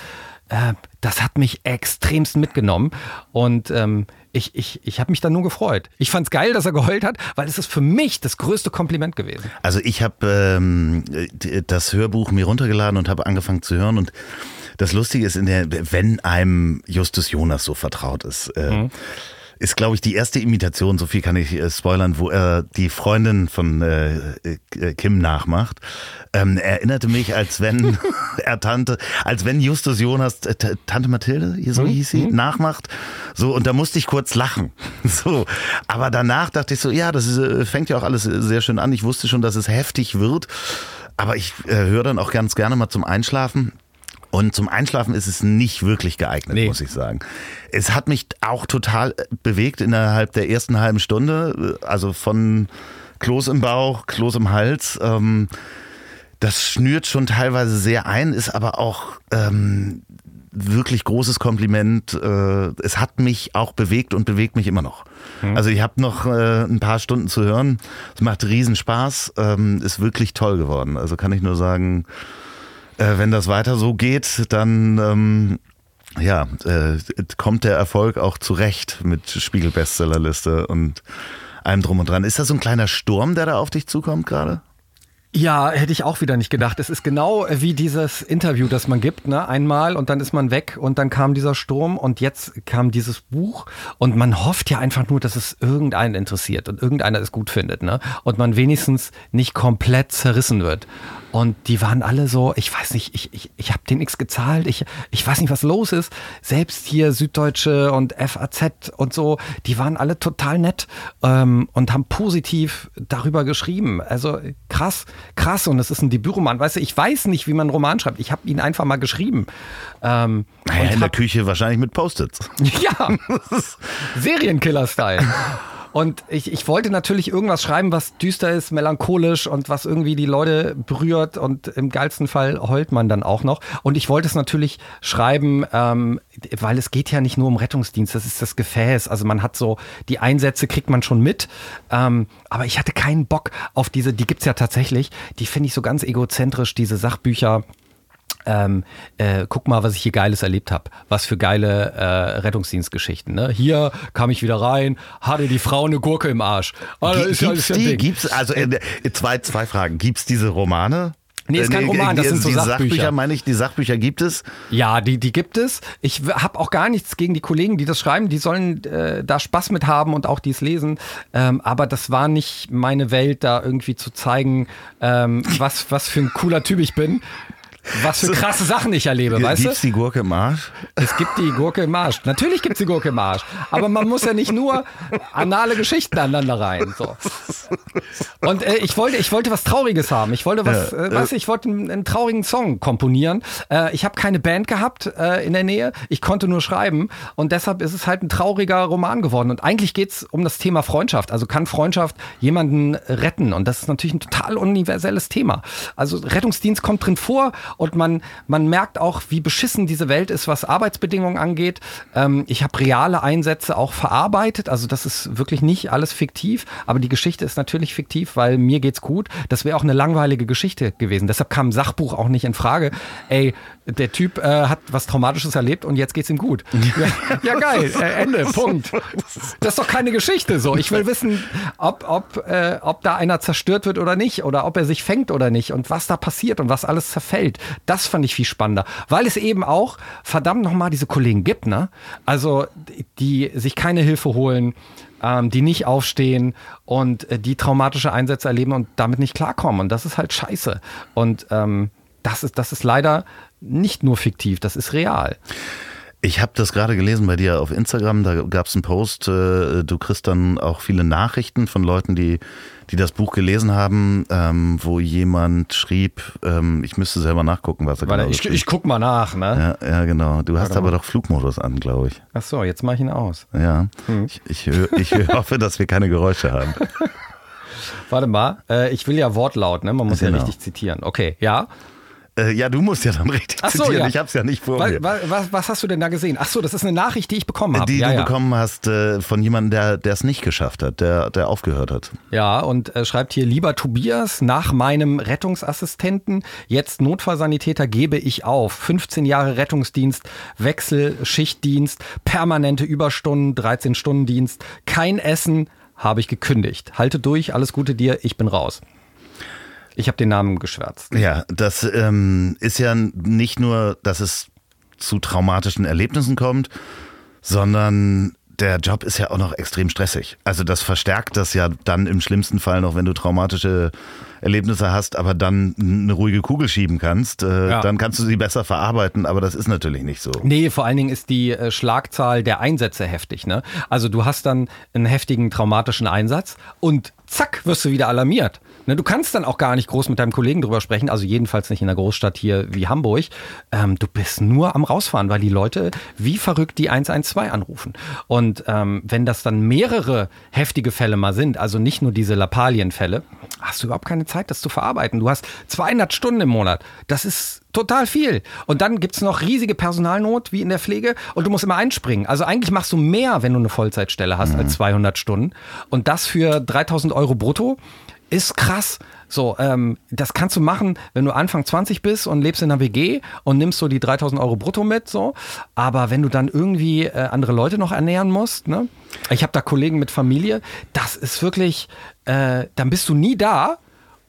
äh, das hat mich extremst mitgenommen. Und ähm, ich, ich, ich habe mich dann nur gefreut. Ich fand's geil, dass er geheult hat, weil es ist für mich das größte Kompliment gewesen. Also ich habe ähm, das Hörbuch mir runtergeladen und habe angefangen zu hören und das Lustige ist, in der, wenn einem Justus Jonas so vertraut ist, äh, ist, glaube ich, die erste Imitation, so viel kann ich äh, spoilern, wo er die Freundin von äh, äh, Kim nachmacht. Ähm, erinnerte mich, als wenn er Tante, als wenn Justus Jonas äh, Tante Mathilde, so hieß sie, nachmacht. So, und da musste ich kurz lachen. So, aber danach dachte ich so, ja, das ist, äh, fängt ja auch alles sehr schön an. Ich wusste schon, dass es heftig wird. Aber ich äh, höre dann auch ganz gerne mal zum Einschlafen. Und zum Einschlafen ist es nicht wirklich geeignet, Nee. muss ich sagen. Es hat mich auch total äh, bewegt innerhalb der ersten halben Stunde. äh, Also von Kloß im Bauch, Kloß im Hals. Ähm, das schnürt schon teilweise sehr ein, ist aber auch ähm, wirklich großes Kompliment. Äh, es hat mich auch bewegt und bewegt mich immer noch. Also ich habe noch äh, ein paar Stunden zu hören. Es macht riesen Spaß, ähm, ist wirklich toll geworden. Also kann ich nur sagen, äh, wenn das weiter so geht, dann ähm, ja, äh, kommt der Erfolg auch zurecht mit Spiegel-Bestsellerliste und allem drum und dran. Ist das so ein kleiner Sturm, der da auf dich zukommt gerade? Ja, hätte ich auch wieder nicht gedacht. Es ist genau wie dieses Interview, das man gibt, ne? Einmal und dann ist man weg und dann kam dieser Sturm und jetzt kam dieses Buch und man hofft ja einfach nur, dass es irgendeinen interessiert und irgendeiner es gut findet, ne? Und man wenigstens nicht komplett zerrissen wird. Und die waren alle so, ich weiß nicht, ich, ich, ich habe denen nichts gezahlt, ich, ich weiß nicht, was los ist. Selbst hier Süddeutsche und FAZ und so, die waren alle total nett ähm, und haben positiv darüber geschrieben. Also krass, krass. Und es ist ein Debütroman. Weißt du, ich weiß nicht, wie man einen Roman schreibt. Ich habe ihn einfach mal geschrieben. Ähm, Naja, in der hab- Küche wahrscheinlich mit Post-its. ja, Serienkiller-Style. Und ich, ich wollte natürlich irgendwas schreiben, was düster ist, melancholisch und was irgendwie die Leute berührt und im geilsten Fall heult man dann auch noch. Und ich wollte es natürlich schreiben, ähm, weil es geht ja nicht nur um Rettungsdienst, das ist das Gefäß. Also man hat so, die Einsätze kriegt man schon mit. Ähm, aber ich hatte keinen Bock auf diese, die gibt's ja tatsächlich, die finde ich so ganz egozentrisch, diese Sachbücher ähm, äh, guck mal, was ich hier Geiles erlebt habe. Was für geile äh, Rettungsdienstgeschichten. Ne? Hier kam ich wieder rein, hatte die Frau eine Gurke im Arsch. Ah, ist ja gibt's alles ja die? Ding. Gibt's also äh, zwei zwei Fragen. Gibt's diese Romane? Nee, ist kein Äh, Roman, das die- sind so die Sachbücher. meine ich, die Sachbücher gibt es. Ja, die, die gibt es. Ich habe auch gar nichts gegen die Kollegen, die das schreiben. Die sollen äh, da Spaß mit haben und auch dies lesen. Ähm, aber das war nicht meine Welt, da irgendwie zu zeigen, ähm, was, was für ein cooler Typ ich bin. Was für krasse Sachen ich erlebe, weißt du? Gibt's die Gurke im Arsch? Es gibt die Gurke im Arsch. Natürlich gibt es die Gurke im Arsch. Aber man muss ja nicht nur anale Geschichten aneinander rein. So. Und äh, ich, wollte, ich wollte was Trauriges haben. Ich wollte was, Ja, äh, weißt du, ich wollte einen, einen traurigen Song komponieren. Äh, ich habe keine Band gehabt äh, in der Nähe. Ich konnte nur schreiben. Und deshalb ist es halt ein trauriger Roman geworden. Und eigentlich geht es um das Thema Freundschaft. Also kann Freundschaft jemanden retten? Und das ist natürlich ein total universelles Thema. Also Rettungsdienst kommt drin vor und man, man merkt auch, wie beschissen diese Welt ist, was Arbeitsbedingungen angeht. Ähm, ich habe reale Einsätze auch verarbeitet. Also das ist wirklich nicht alles fiktiv. Aber die Geschichte ist natürlich fiktiv, weil mir geht's gut. Das wäre auch eine langweilige Geschichte gewesen. Deshalb kam Sachbuch auch nicht in Frage. Ey, der Typ äh, hat was Traumatisches erlebt und jetzt geht's ihm gut. Ja, ja geil. Äh, Ende. Punkt. Das ist doch keine Geschichte so. Ich will wissen, ob, ob, äh, ob da einer zerstört wird oder nicht oder ob er sich fängt oder nicht und was da passiert und was alles zerfällt. Das fand ich viel spannender, weil es eben auch verdammt nochmal diese Kollegen gibt, ne? Also die sich keine Hilfe holen, ähm, die nicht aufstehen und äh, die traumatische Einsätze erleben und damit nicht klarkommen. Und das ist halt scheiße. Und ähm, das ist, das ist leider nicht nur fiktiv, das ist real. Ich habe das gerade gelesen bei dir auf Instagram, da gab es einen Post, äh, du kriegst dann auch viele Nachrichten von Leuten, die, die das Buch gelesen haben, ähm, wo jemand schrieb, ähm, ich müsste selber nachgucken, was er Warte, genau ich, ich guck mal nach, ne? ja, ja, genau. Du hast Warte aber mal. doch Flugmodus an, glaube ich. Ach so, jetzt mach ich ihn aus. Ja. Hm. Ich, ich, ich hoffe, dass wir keine Geräusche haben. Warte mal, äh, ich will ja Wortlaut, ne? Man muss ja Genau. richtig zitieren. Okay, ja. Äh, ja, du musst ja dann richtig Ach so, zitieren. ja. Ich hab's ja nicht vor Was, mir. was, was hast du denn da gesehen? Ach so, das ist eine Nachricht, die ich bekommen habe. Die ja, du ja. bekommen hast äh, von jemandem, der der es nicht geschafft hat, der, der aufgehört hat. Ja, und äh, schreibt hier, lieber Tobias, nach meinem Rettungsassistenten, jetzt Notfallsanitäter gebe ich auf. 15 Jahre Rettungsdienst, Wechsel, Schichtdienst, permanente Überstunden, 13-Stunden-Dienst, kein Essen, habe ich gekündigt. Halte durch, alles Gute dir, ich bin raus. Ich habe den Namen geschwärzt. Ja, das ähm, ist ja nicht nur, dass es zu traumatischen Erlebnissen kommt, sondern der Job ist ja auch noch extrem stressig. Also das verstärkt das ja dann im schlimmsten Fall noch, wenn du traumatische Erlebnisse hast, aber dann eine ruhige Kugel schieben kannst, äh, Ja. dann kannst du sie besser verarbeiten, aber das ist natürlich nicht so. Nee, vor allen Dingen ist die äh, Schlagzahl der Einsätze heftig. Ne? Also du hast dann einen heftigen traumatischen Einsatz und zack, wirst du wieder alarmiert. Ne, du kannst dann auch gar nicht groß mit deinem Kollegen drüber sprechen, also jedenfalls nicht in einer Großstadt hier wie Hamburg. Ähm, du bist nur am rausfahren, weil die Leute wie verrückt die 112 anrufen. Und ähm, wenn das dann mehrere heftige Fälle mal sind, also nicht nur diese Lappalienfälle, hast du überhaupt keine Zeit, das zu verarbeiten. Du hast 200 Stunden im Monat. Das ist total viel. Und dann gibt's noch riesige Personalnot, wie in der Pflege, und du musst immer einspringen. Also eigentlich machst du mehr, wenn du eine Vollzeitstelle hast, als 200 Stunden. Und das für 3000 Euro brutto ist krass. So, ähm, das kannst du machen, wenn du Anfang 20 bist und lebst in einer WG und nimmst so die 3000 Euro brutto mit, so. Aber wenn du dann irgendwie äh, andere Leute noch ernähren musst, ne? Ich habe da Kollegen mit Familie, das ist wirklich, äh, dann bist du nie da.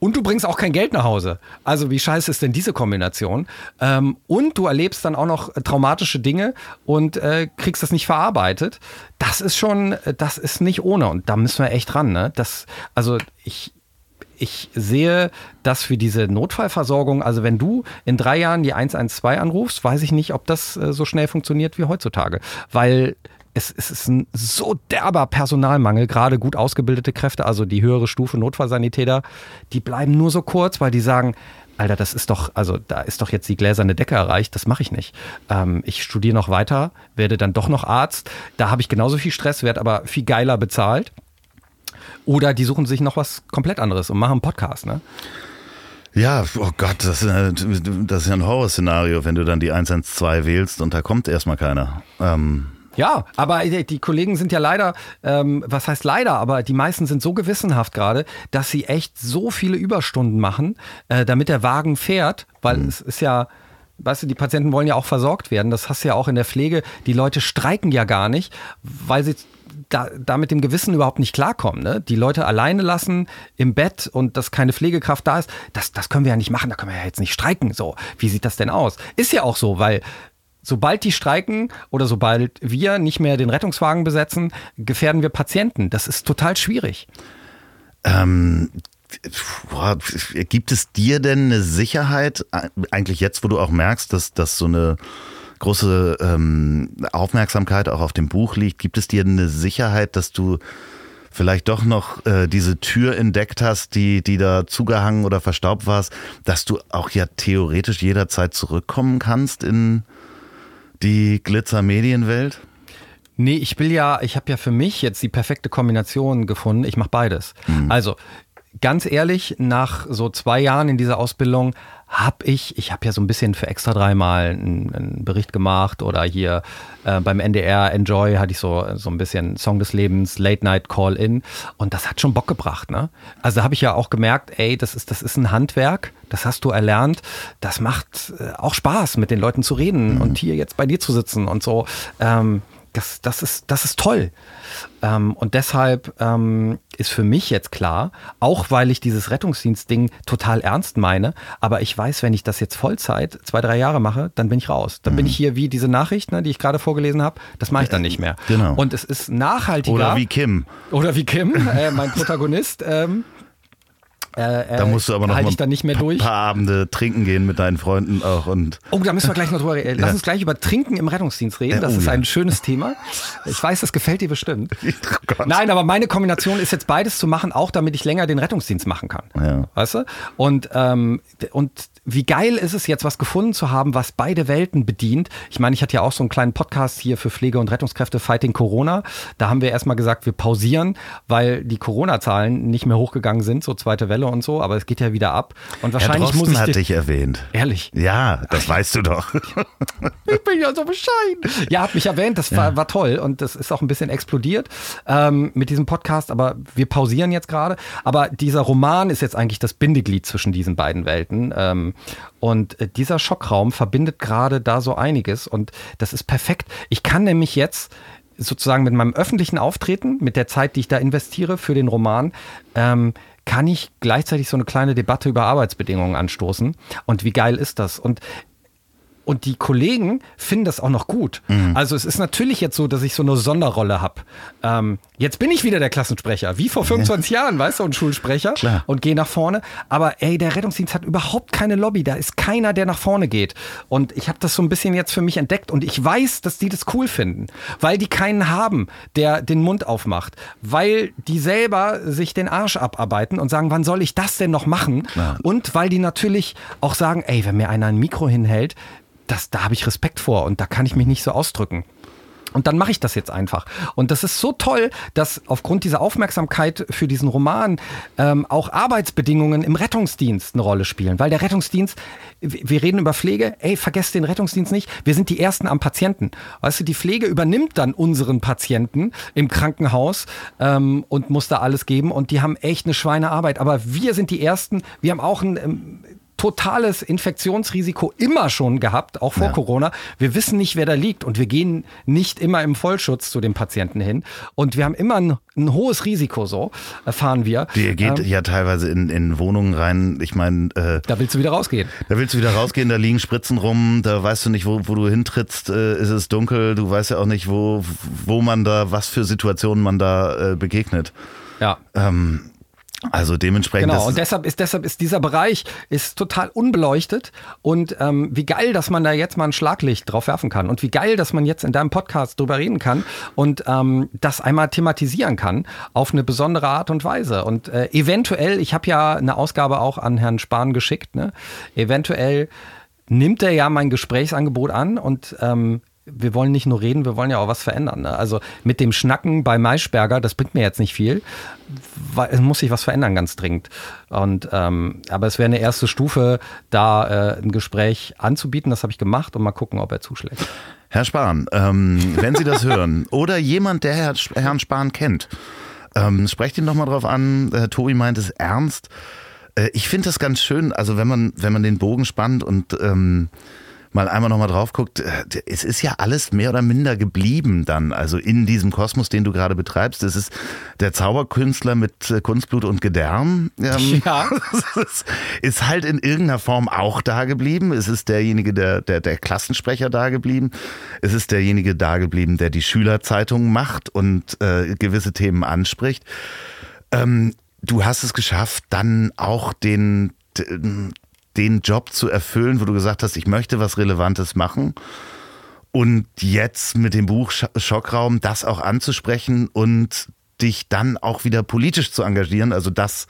Und du bringst auch kein Geld nach Hause. Also wie scheiße ist denn diese Kombination? Ähm, und du erlebst dann auch noch äh, traumatische Dinge und äh, kriegst das nicht verarbeitet. Das ist schon, äh, das ist nicht ohne. Und da müssen wir echt ran. Ne? Das, also ich, ich sehe das für diese Notfallversorgung, also wenn du in drei Jahren die 112 anrufst, weiß ich nicht, ob das äh, so schnell funktioniert wie heutzutage. Weil es, es ist ein so derber Personalmangel, gerade gut ausgebildete Kräfte, also die höhere Stufe Notfallsanitäter, die bleiben nur so kurz, weil die sagen, Alter, das ist doch, also da ist doch jetzt die gläserne Decke erreicht, das mache ich nicht. Ähm, ich studiere noch weiter, werde dann doch noch Arzt, da habe ich genauso viel Stress, werde aber viel geiler bezahlt. Oder die suchen sich noch was komplett anderes und machen einen Podcast, ne? Ja, oh Gott, das ist, ja- das ist ja ein Horrorszenario, wenn du dann die 112 wählst und da kommt erstmal keiner. Ähm, Ja, aber die die Kollegen sind ja leider, ähm, was heißt leider, aber die meisten sind so gewissenhaft gerade, dass sie echt so viele Überstunden machen, äh, damit der Wagen fährt, weil es ist ja, weißt du, die Patienten wollen ja auch versorgt werden. Das hast du ja auch in der Pflege. Die Leute streiken ja gar nicht, weil sie da, da mit dem Gewissen überhaupt nicht klarkommen. Ne? Die Leute alleine lassen im Bett und dass keine Pflegekraft da ist, das, das können wir ja nicht machen, da können wir ja jetzt nicht streiken. So, wie sieht das denn aus? Ist ja auch so, weil Sobald die streiken oder sobald wir nicht mehr den Rettungswagen besetzen, gefährden wir Patienten. Das ist total schwierig. ähm, gibt es dir denn eine Sicherheit, äh, eigentlich jetzt, wo du auch merkst, dass, dass so eine große ähm, Aufmerksamkeit auch auf dem Buch liegt, gibt es dir eine Sicherheit, dass du vielleicht doch noch äh, diese Tür entdeckt hast, die, die da zugehangen oder verstaubt war, dass du auch ja theoretisch jederzeit zurückkommen kannst in die Glitzer-Medienwelt? Nee, ich will ja, ich habe ja für mich jetzt die perfekte Kombination gefunden. Ich mache beides. Also ganz ehrlich, nach so zwei Jahren in dieser Ausbildung habe ich, ich habe ja so ein bisschen für extra dreimal einen, einen Bericht gemacht oder hier äh, beim NDR Enjoy hatte ich so, so ein bisschen Song des Lebens, Late Night Call In und das hat schon Bock gebracht. Ne? Also habe ich ja auch gemerkt, ey, das ist, das ist ein Handwerk, das hast du erlernt, das macht äh, auch Spaß, mit den Leuten zu reden und hier jetzt bei dir zu sitzen und so. Ähm, das, das, ist, das ist toll. Ähm, und deshalb ähm, ist für mich jetzt klar, auch weil ich dieses Rettungsdienst-Ding total ernst meine, aber ich weiß, wenn ich das jetzt Vollzeit zwei, drei Jahre mache, dann bin ich raus. Dann bin ich hier wie diese Nachricht, ne, die ich gerade vorgelesen habe, das mache ich dann nicht mehr. Genau. Und es ist nachhaltiger. Oder wie Kim? Oder wie Kim, äh, mein Protagonist. Ähm, äh, Da musst du aber noch halte mal ich dann nicht mehr ein durch. paar Abende trinken gehen mit deinen Freunden auch und Oh, da müssen wir gleich noch drüber reden. Lass Ja. uns gleich über Trinken im Rettungsdienst reden. Ja, Das oh ist ja. ein schönes Thema. Ich weiß, das gefällt dir bestimmt. Oh. Nein, aber meine Kombination ist jetzt beides zu machen, auch damit ich länger den Rettungsdienst machen kann. Ja. Weißt du? Und, ähm, und wie geil ist es jetzt, was gefunden zu haben, was beide Welten bedient. Ich meine, ich hatte ja auch so einen kleinen Podcast hier für Pflege- und Rettungskräfte Fighting Corona. Da haben wir erstmal gesagt, wir pausieren, weil die Corona-Zahlen nicht mehr hochgegangen sind, so zweite Welle. Und so, aber es geht ja wieder ab. Und wahrscheinlich Herr Drosten muss ich hat dich erwähnt. Ehrlich. Ja, das weißt du doch. Ich bin ja so bescheiden. Ja, hat mich erwähnt, das war, war toll und das ist auch ein bisschen explodiert ähm, mit diesem Podcast, aber wir pausieren jetzt gerade. Aber dieser Roman ist jetzt eigentlich das Bindeglied zwischen diesen beiden Welten. Ähm, und äh, dieser Schockraum verbindet gerade da so einiges und das ist perfekt. Ich kann nämlich jetzt sozusagen mit meinem öffentlichen Auftreten, mit der Zeit, die ich da investiere für den Roman, ähm, kann ich gleichzeitig so eine kleine Debatte über Arbeitsbedingungen anstoßen. Und wie geil ist das? Und und die Kollegen finden das auch noch gut. Mhm. Also es ist natürlich jetzt so, dass ich so eine Sonderrolle habe. Ähm, jetzt bin ich wieder der Klassensprecher, wie vor 25 Jahren, weißt du, ein Schulsprecher Klar. und gehe nach vorne. Aber ey, der Rettungsdienst hat überhaupt keine Lobby. Da ist keiner, der nach vorne geht. Und ich habe das so ein bisschen jetzt für mich entdeckt und ich weiß, dass die das cool finden, weil die keinen haben, der den Mund aufmacht, weil die selber sich den Arsch abarbeiten und sagen, wann soll ich das denn noch machen? Und weil die natürlich auch sagen, ey, wenn mir einer ein Mikro hinhält, das, da habe ich Respekt vor und da kann ich mich nicht so ausdrücken. Und dann mache ich das jetzt einfach. Und das ist so toll, dass aufgrund dieser Aufmerksamkeit für diesen Roman ähm, auch Arbeitsbedingungen im Rettungsdienst eine Rolle spielen. Weil der Rettungsdienst, wir reden über Pflege, ey, vergesst den Rettungsdienst nicht, wir sind die Ersten am Patienten. Weißt du, die Pflege übernimmt dann unseren Patienten im Krankenhaus ähm, und muss da alles geben. Und die haben echt eine Schweinearbeit. Aber wir sind die Ersten, wir haben auch ein... Ähm, totales Infektionsrisiko immer schon gehabt, auch vor Ja. Corona. Wir wissen nicht, wer da liegt und wir gehen nicht immer im Vollschutz zu den Patienten hin. Und wir haben immer ein, ein hohes Risiko, so erfahren wir. Die geht Ähm, ja teilweise in, in Wohnungen rein. Ich meine, äh, da willst du wieder rausgehen. da willst du wieder rausgehen, da liegen Spritzen rum, da weißt du nicht, wo, wo du hintrittst, äh, ist es dunkel, du weißt ja auch nicht, wo, wo man da, was für Situationen man da äh, begegnet. Ja. Ähm, also dementsprechend. Genau, und deshalb ist, deshalb ist dieser Bereich ist total unbeleuchtet und ähm, wie geil, dass man da jetzt mal ein Schlaglicht drauf werfen kann und wie geil, dass man jetzt in deinem Podcast drüber reden kann und ähm, das einmal thematisieren kann auf eine besondere Art und Weise. Und äh, eventuell, ich habe ja eine Ausgabe auch an Herrn Spahn geschickt, ne? eventuell nimmt er ja mein Gesprächsangebot an und ähm, wir wollen nicht nur reden, wir wollen ja auch was verändern. Ne? Also mit dem Schnacken bei Maischberger, das bringt mir jetzt nicht viel, weil es muss sich was verändern, ganz dringend. Und ähm, aber es wäre eine erste Stufe, da äh, ein Gespräch anzubieten. Das habe ich gemacht und mal gucken, ob er zuschlägt. Herr Spahn, ähm, wenn Sie das hören oder jemand, der Herr, Herrn Spahn kennt, ähm, sprecht ihn doch mal drauf an. Äh, Tobi meint es ernst. Äh, ich finde das ganz schön, also wenn man, wenn man den Bogen spannt und ähm, mal einmal nochmal drauf guckt, äh, es ist ja alles mehr oder minder geblieben dann, also in diesem Kosmos, den du gerade betreibst. Es ist der Zauberkünstler mit äh, Kunstblut und Gedärm. Ähm, Ja. es ist halt in irgendeiner Form auch da geblieben. Es ist derjenige, der, der, der Klassensprecher da geblieben. Es ist derjenige da geblieben, der die Schülerzeitung macht und äh, gewisse Themen anspricht. Ähm, du hast es geschafft, dann auch den, den Job zu erfüllen, wo du gesagt hast, ich möchte was Relevantes machen. Und jetzt mit dem Buch Sch- Schockraum das auch anzusprechen und dich dann auch wieder politisch zu engagieren, also das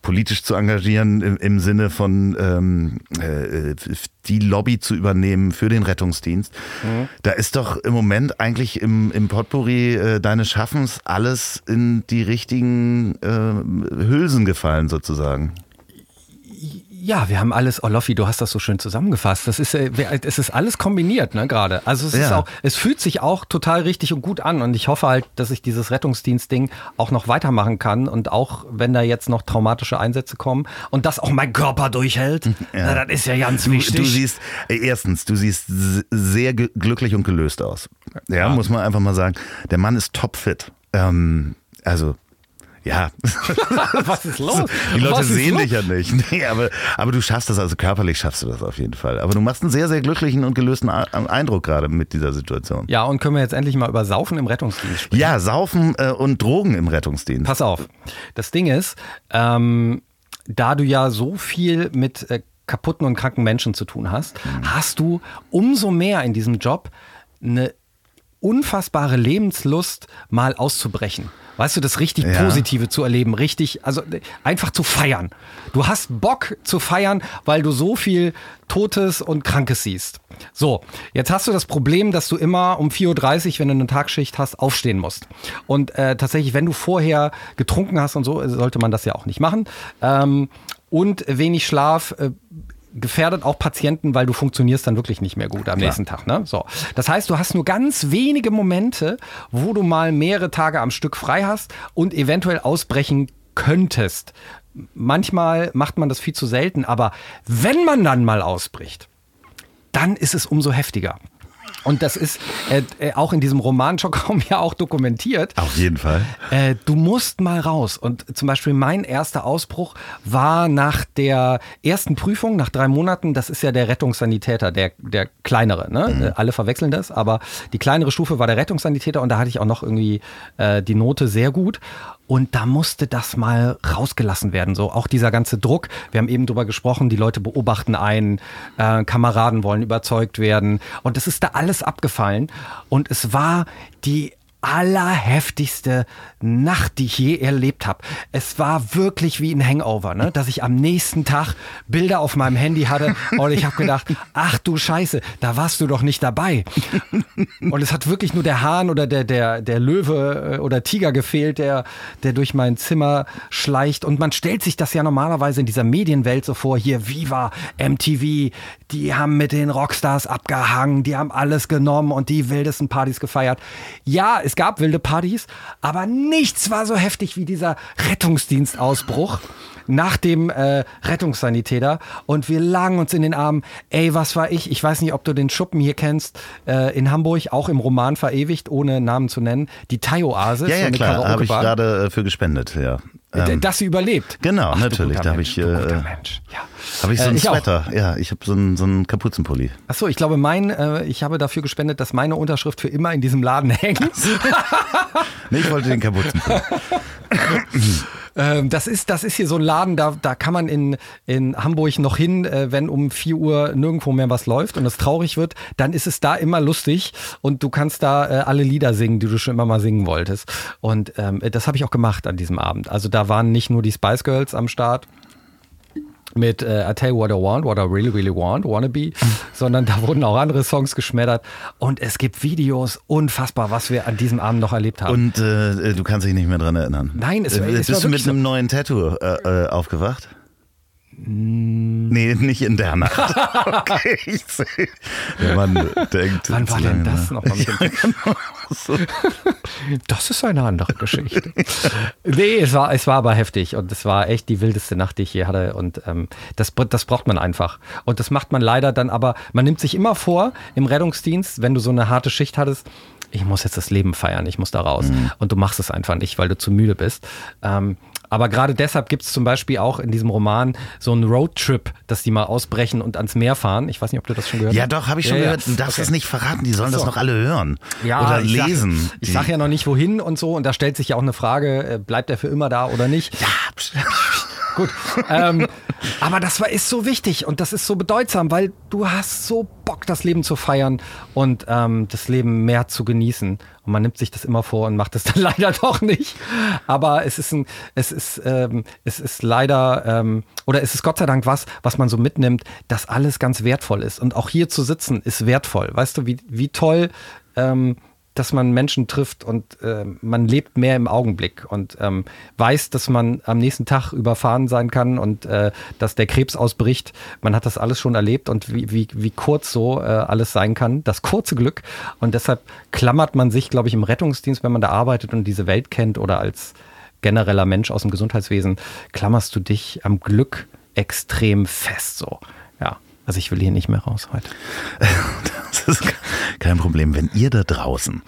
politisch zu engagieren im, im Sinne von ähm, äh, die Lobby zu übernehmen für den Rettungsdienst. Da ist doch im Moment eigentlich im, im Potpourri äh, deines Schaffens alles in die richtigen äh, Hülsen gefallen sozusagen. Ja, wir haben alles, oh Loffi, du hast das so schön zusammengefasst. Das ist, äh, wir- es ist alles kombiniert, ne, gerade. Also es ist Ja. auch, es fühlt sich auch total richtig und gut an. Und ich hoffe halt, dass ich dieses Rettungsdienst-Ding auch noch weitermachen kann. Und auch wenn da jetzt noch traumatische Einsätze kommen und das auch mein Körper durchhält, na, das ist ja ganz Du, wichtig. du siehst, äh, erstens, du siehst sehr glücklich und gelöst aus. Ja, muss man einfach mal sagen. Der Mann ist topfit. Ähm, also, ja. Was ist los? Die Leute sehen los? dich ja nicht. Nee, aber, aber du schaffst das, also körperlich schaffst du das auf jeden Fall. Aber du machst einen sehr, sehr glücklichen und gelösten A- Eindruck gerade mit dieser Situation. Ja, und können wir jetzt endlich mal über Saufen im Rettungsdienst sprechen? Ja, Saufen äh, und Drogen im Rettungsdienst. Pass auf. Das Ding ist, ähm, da du ja so viel mit äh, kaputten und kranken Menschen zu tun hast, hast du umso mehr in diesem Job eine unfassbare Lebenslust, mal auszubrechen. Weißt du, das richtig Ja. Positive zu erleben, richtig, also einfach zu feiern. Du hast Bock zu feiern, weil du so viel Totes und Krankes siehst. So, jetzt hast du das Problem, dass du immer um 4.30 Uhr, wenn du eine Tagschicht hast, aufstehen musst. Und äh, tatsächlich, wenn du vorher getrunken hast und so, sollte man das ja auch nicht machen. Ähm, und wenig Schlaf äh, gefährdet auch Patienten, weil du funktionierst dann wirklich nicht mehr gut am nächsten Tag. Ne? So. Das heißt, du hast nur ganz wenige Momente, wo du mal mehrere Tage am Stück frei hast und eventuell ausbrechen könntest. Manchmal macht man das viel zu selten, aber wenn man dann mal ausbricht, dann ist es umso heftiger. Und das ist äh, äh, auch in diesem Roman Schockraum ja auch dokumentiert. Auf jeden Fall. Äh, du musst mal raus. Und zum Beispiel mein erster Ausbruch war nach der ersten Prüfung, nach drei Monaten, das ist ja der Rettungssanitäter, der, der kleinere. Ne? Äh, Alle verwechseln das, aber die kleinere Stufe war der Rettungssanitäter und da hatte ich auch noch irgendwie äh, die Note sehr gut. Und da musste das mal rausgelassen werden. So auch dieser ganze Druck. Wir haben eben drüber gesprochen, die Leute beobachten einen, äh, Kameraden wollen überzeugt werden. Und es ist da alles abgefallen. Und es war die allerheftigste Nacht, die ich je erlebt habe. Es war wirklich wie ein Hangover, ne? dass ich am nächsten Tag Bilder auf meinem Handy hatte und ich habe gedacht, ach du Scheiße, da warst du doch nicht dabei. Und es hat wirklich nur der Hahn oder der, der, der Löwe äh, oder Tiger gefehlt, der, der durch mein Zimmer schleicht. Und man stellt sich das ja normalerweise in dieser Medienwelt so vor, hier Viva, MTV, die haben mit den Rockstars abgehangen, die haben alles genommen und die wildesten Partys gefeiert. Ja, es gab wilde Partys, aber nichts war so heftig wie dieser Rettungsdienstausbruch nach dem äh, Rettungssanitäter und wir lagen uns in den Armen. Ey, was war ich? Ich weiß nicht, ob du den Schuppen hier kennst, äh, in Hamburg, auch im Roman verewigt, ohne Namen zu nennen. Die Thai-Oase. Ja, so ja, eine klar. Habe ich gerade äh, für gespendet, ja. Ähm, dass sie überlebt. genau, Ach, natürlich, da hab Mensch, ich, äh, Mensch. Ja. Habe ich so Äh, einen ich auch. Sweater? Ja, ich habe so einen, so einen Kapuzenpulli. Achso, ich glaube, mein, äh, ich habe dafür gespendet, dass meine Unterschrift für immer in diesem Laden hängt. Nee, ich wollte den Kapuzenpulli. Ähm, das, ist, das ist hier so ein Laden, da, da kann man in, in Hamburg noch hin, äh, wenn um 4 Uhr nirgendwo mehr was läuft und es traurig wird, dann ist es da immer lustig und du kannst da äh, alle Lieder singen, die du schon immer mal singen wolltest. Und ähm, das habe ich auch gemacht an diesem Abend. Also da waren nicht nur die Spice Girls am Start mit äh, I Tell You What I Want, What I Really Really Want, Wannabe, sondern da wurden auch andere Songs geschmettert und es gibt Videos, unfassbar, was wir an diesem Abend noch erlebt haben. Und äh, du kannst dich nicht mehr dran erinnern. Nein, es äh, es Bist du mit einem neuen Tattoo äh, äh, aufgewacht? Nee, nicht in der Nacht. Okay, ich sehe. Der Mann denkt. Wann war denn das nochmal mit dem So. Das ist eine andere Geschichte. nee, es war, es war aber heftig und es war echt die wildeste Nacht, die ich je hatte. Und ähm, das, das braucht man einfach. Und das macht man leider dann aber, man nimmt sich immer vor im Rettungsdienst, wenn du so eine harte Schicht hattest, ich muss jetzt das Leben feiern, ich muss da raus. Und du machst es einfach nicht, weil du zu müde bist. Ähm, aber gerade deshalb gibt es zum Beispiel auch in diesem Roman so einen Roadtrip, dass die mal ausbrechen und ans Meer fahren. Ich weiß nicht, ob du das schon gehört Ja, hast. doch, habe ich schon Ja, ja. gehört. Du darfst Okay. es nicht verraten, die sollen Ach das so. noch alle hören. Ja, Oder ich lesen. Sag, ich sage ja noch nicht wohin und so und da stellt sich ja auch eine Frage, äh, bleibt er für immer da oder nicht? Ja, gut. ähm, aber das war, ist so wichtig und das ist so bedeutsam, weil du hast so Bock, das Leben zu feiern und ähm, das Leben mehr zu genießen. Und man nimmt sich das immer vor und macht es dann leider doch nicht. Aber es ist ein, es ist, ähm, es ist leider, ähm, oder es ist Gott sei Dank was, was man so mitnimmt, dass alles ganz wertvoll ist. Und auch hier zu sitzen ist wertvoll. Weißt du, wie, wie toll ähm, dass man Menschen trifft und äh, man lebt mehr im Augenblick und ähm, weiß, dass man am nächsten Tag überfahren sein kann und äh, dass der Krebs ausbricht. Man hat das alles schon erlebt und wie, wie, wie kurz so äh, alles sein kann. Das kurze Glück. Und deshalb klammert man sich, glaube ich, im Rettungsdienst, wenn man da arbeitet und diese Welt kennt oder als genereller Mensch aus dem Gesundheitswesen, klammerst du dich am Glück extrem fest so. Ja. Also ich will hier nicht mehr raus heute. Das ist kein Problem. Wenn ihr da draußen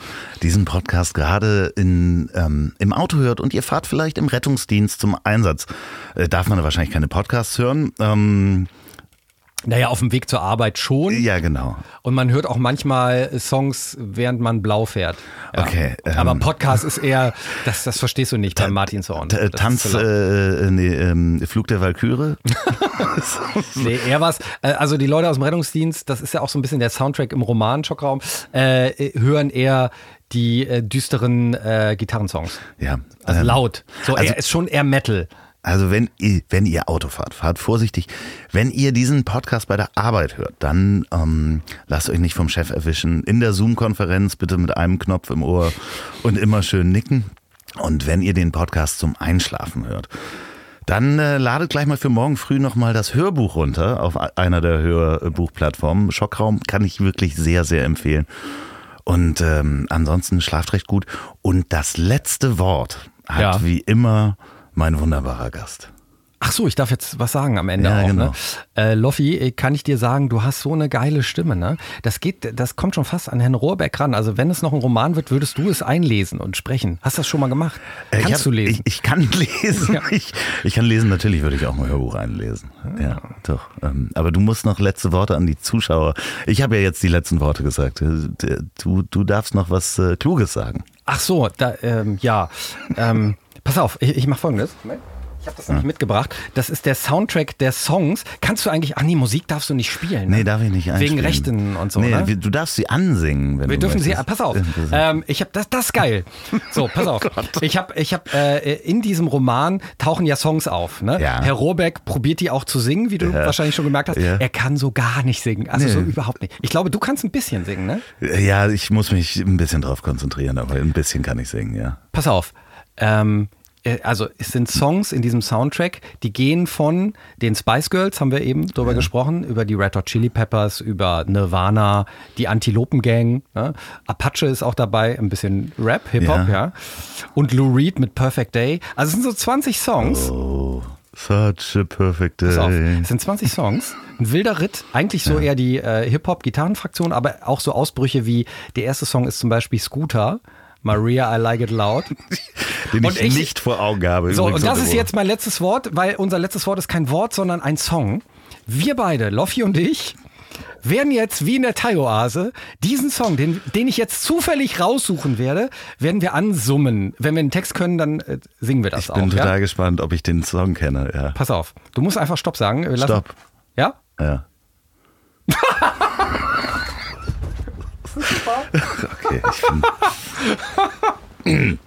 diesen Podcast gerade in, ähm, im Auto hört und ihr fahrt vielleicht im Rettungsdienst zum Einsatz, äh, darf man da wahrscheinlich keine Podcasts hören. Ähm, Naja, auf dem Weg zur Arbeit schon. Ja, genau. Und man hört auch manchmal Songs, während man blau fährt. Ja. Okay, ähm, Aber Podcast ist eher, das, das verstehst du nicht bei Martin Zorn. Äh, Tanz, laut. äh, nee, ähm, Flug der Walküre. Nee, eher was. Äh, also die Leute aus dem Rettungsdienst, das ist ja auch so ein bisschen der Soundtrack im Roman Schockraum, äh, hören eher die äh, düsteren äh, Gitarrensongs. ja. Also ähm, laut. So, also- er ist schon eher Metal. Also wenn ihr, wenn ihr Auto fahrt, fahrt vorsichtig. Wenn ihr diesen Podcast bei der Arbeit hört, dann ähm, lasst euch nicht vom Chef erwischen. In der Zoom-Konferenz bitte mit einem Knopf im Ohr und immer schön nicken. Und wenn ihr den Podcast zum Einschlafen hört, dann äh, ladet gleich mal für morgen früh nochmal das Hörbuch runter auf einer der Hörbuchplattformen. Schockraum kann ich wirklich sehr, sehr empfehlen. Und ähm, ansonsten schlaft recht gut. Und das letzte Wort hat Ja. wie immer mein wunderbarer Gast. Ach so, ich darf jetzt was sagen am Ende Ja, auch. genau. Ne? Äh, Loffi, äh, kann ich dir sagen, du hast so eine geile Stimme. Ne? Das geht, das kommt schon fast an Herrn Rohrbeck ran. Also wenn es noch ein Roman wird, würdest du es einlesen und sprechen. Hast du das schon mal gemacht? Äh, ich Kannst hab- du lesen? Ich, ich kann lesen. Ja. Ich, ich kann lesen, natürlich würde ich auch ein Hörbuch einlesen. Ah. Ja, doch. Ähm, aber du musst noch letzte Worte an die Zuschauer. Ich habe ja jetzt die letzten Worte gesagt. Äh, Du, du darfst noch was äh, Kluges sagen. Ach so, da, ähm, ja. Ähm, pass auf, ich, ich mache folgendes. Ich habe das nämlich mitgebracht. Das ist der Soundtrack der Songs. Kannst du eigentlich, ach nee, Musik darfst du nicht spielen. Ne? Nee, darf ich nicht einspielen. Wegen Rechten und so, nee, ne? Du darfst sie ansingen, wenn Wir du dürfen sie, möchtest. pass auf. Äh, Ähm, ich habe das, das ist geil. So, pass auf. Ich habe, ich habe äh, in diesem Roman tauchen ja Songs auf. Ne? Ja. Herr Rohrbeck probiert die auch zu singen, wie du wahrscheinlich schon gemerkt hast. Ja. Er kann so gar nicht singen, also Nee. so überhaupt nicht. Ich glaube, du kannst ein bisschen singen, ne? Ja, ich muss mich ein bisschen drauf konzentrieren, aber ein bisschen kann ich singen, ja. Pass auf. Ähm, äh, also es sind Songs in diesem Soundtrack, die gehen von den Spice Girls, haben wir eben drüber gesprochen, über die Red Hot Chili Peppers, über Nirvana, die Antilopen Gang, ne? Apache ist auch dabei, ein bisschen Rap, Hip-Hop, Ja. ja. Und Lou Reed mit Perfect Day. Also es sind so 20 Songs. Oh, such a perfect Pass auf, day. es sind 20 Songs. Ein wilder Ritt. Eigentlich so eher die äh, Hip-Hop-Gitarrenfraktion, aber auch so Ausbrüche wie der erste Song ist zum Beispiel Scooter. Maria, I Like It Loud. Den Und ich, ich- nicht vor Augen habe. So, und das ist jetzt mein letztes Wort, weil unser letztes Wort ist kein Wort, sondern ein Song. Wir beide, Loffi und ich, werden jetzt wie in der Thai-Oase diesen Song, den, den ich jetzt zufällig raussuchen werde, werden wir ansummen. Wenn wir einen Text können, dann äh, singen wir das Ich auch. bin total ja? gespannt, ob ich den Song kenne. Ja. Pass auf, du musst einfach Stopp sagen. Stopp. Ja? Ja. okay, ich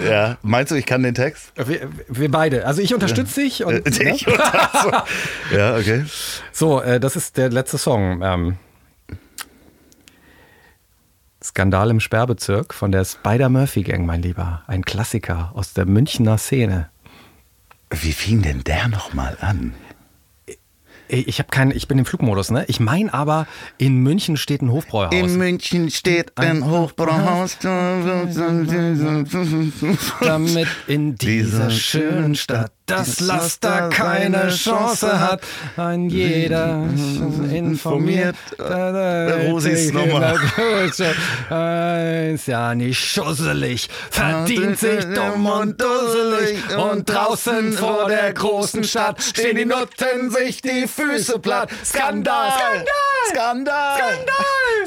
ja, meinst du, ich kann den Text? Wir, wir beide. Also ich unterstütze dich. Und, Äh, Ich oder so. Ja, okay. So, äh, das ist der letzte Song. Ähm, Skandal im Sperrbezirk von der Spider-Murphy Gang, mein Lieber. Ein Klassiker aus der Münchner Szene. Wie fing denn der nochmal an? Ich habe keinen, ich bin im Flugmodus, ne? Ich meine aber, in München steht ein Hofbräuhaus. In München steht ein Hochbrauhaus. damit in Dieser schönen Stadt das Laster keine Chance hat. Ein jeder informiert. Rosis Nummer. Ist ja nicht schusselig, verdient sich dumm und dusselig. Und draußen vor der großen Stadt stehen die Nutten sich die Füße platt. Skandal! Skandal!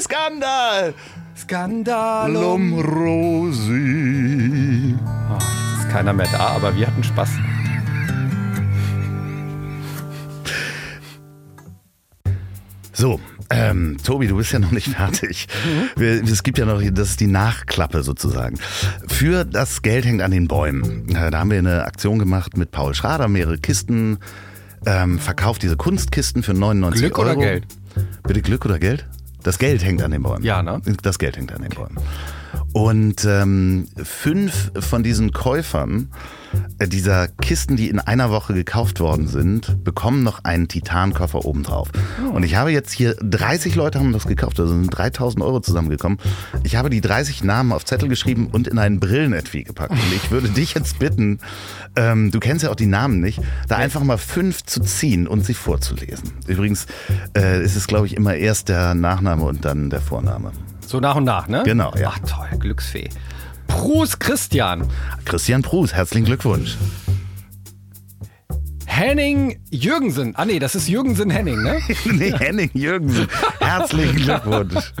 Skandal! Skandal! Skandalum! Rosi. Oh, jetzt ist keiner mehr da, aber wir hatten Spaß. So, ähm, Tobi, du bist ja noch nicht fertig. Wir, es gibt ja noch, das ist die Nachklappe sozusagen. Für das Geld hängt an den Bäumen. Äh, Da haben wir eine Aktion gemacht mit Paul Schrader, mehrere Kisten ähm, verkauft, diese Kunstkisten für 99 Glück Euro. oder Geld? Bitte Glück oder Geld? Das Geld hängt an den Bäumen. Ja, ne? Das Geld hängt an den Bäumen. Und ähm, fünf von diesen Käufern äh, dieser Kisten, die in einer Woche gekauft worden sind, bekommen noch einen Titankoffer obendrauf. Und ich habe jetzt hier 30 Leute haben das gekauft, also sind 3000 Euro zusammengekommen. Ich habe die 30 Namen auf Zettel geschrieben und in einen Brillenetui gepackt. Und ich würde dich jetzt bitten, ähm, du kennst ja auch die Namen nicht, da einfach mal fünf zu ziehen und sie vorzulesen. Übrigens äh, ist es, glaube ich, immer erst der Nachname und dann der Vorname. So nach und nach, ne? Genau, ja. Ach toll, Glücksfee. Bruce Christian. Christian Prus, herzlichen Glückwunsch. Henning Jürgensen. Ah nee, das ist Jürgensen Henning, ne? nee, Henning Jürgensen. Herzlichen Glückwunsch.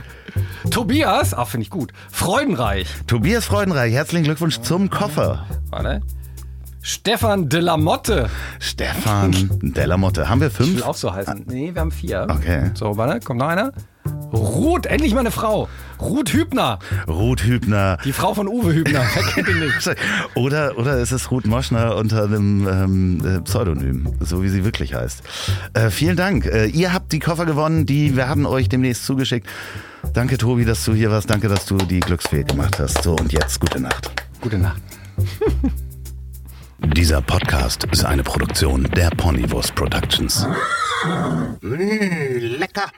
Tobias, ah, finde ich gut. Freudenreich. Tobias Freudenreich, herzlichen Glückwunsch zum Koffer. Warte. Stefan de la Motte. Stefan de la Motte. Haben wir Ich will fünf? auch so heißen. Nee, wir haben vier. Okay. So, warte, kommt noch einer. Ruth, endlich mal eine Frau. Ruth Hübner. Ruth Hübner. Die Frau von Uwe Hübner. Wer kennt ihn nicht? Oder, oder ist es Ruth Moschner unter einem ähm, äh, Pseudonym, so wie sie wirklich heißt. Äh, vielen Dank. Äh, ihr habt die Koffer gewonnen, die werden euch demnächst zugeschickt. Danke, Tobi, dass du hier warst. Danke, dass du die Glücksfee gemacht hast. So, und jetzt gute Nacht. Gute Nacht. Dieser Podcast ist eine Produktion der Ponywurst Productions. Mmh, lecker.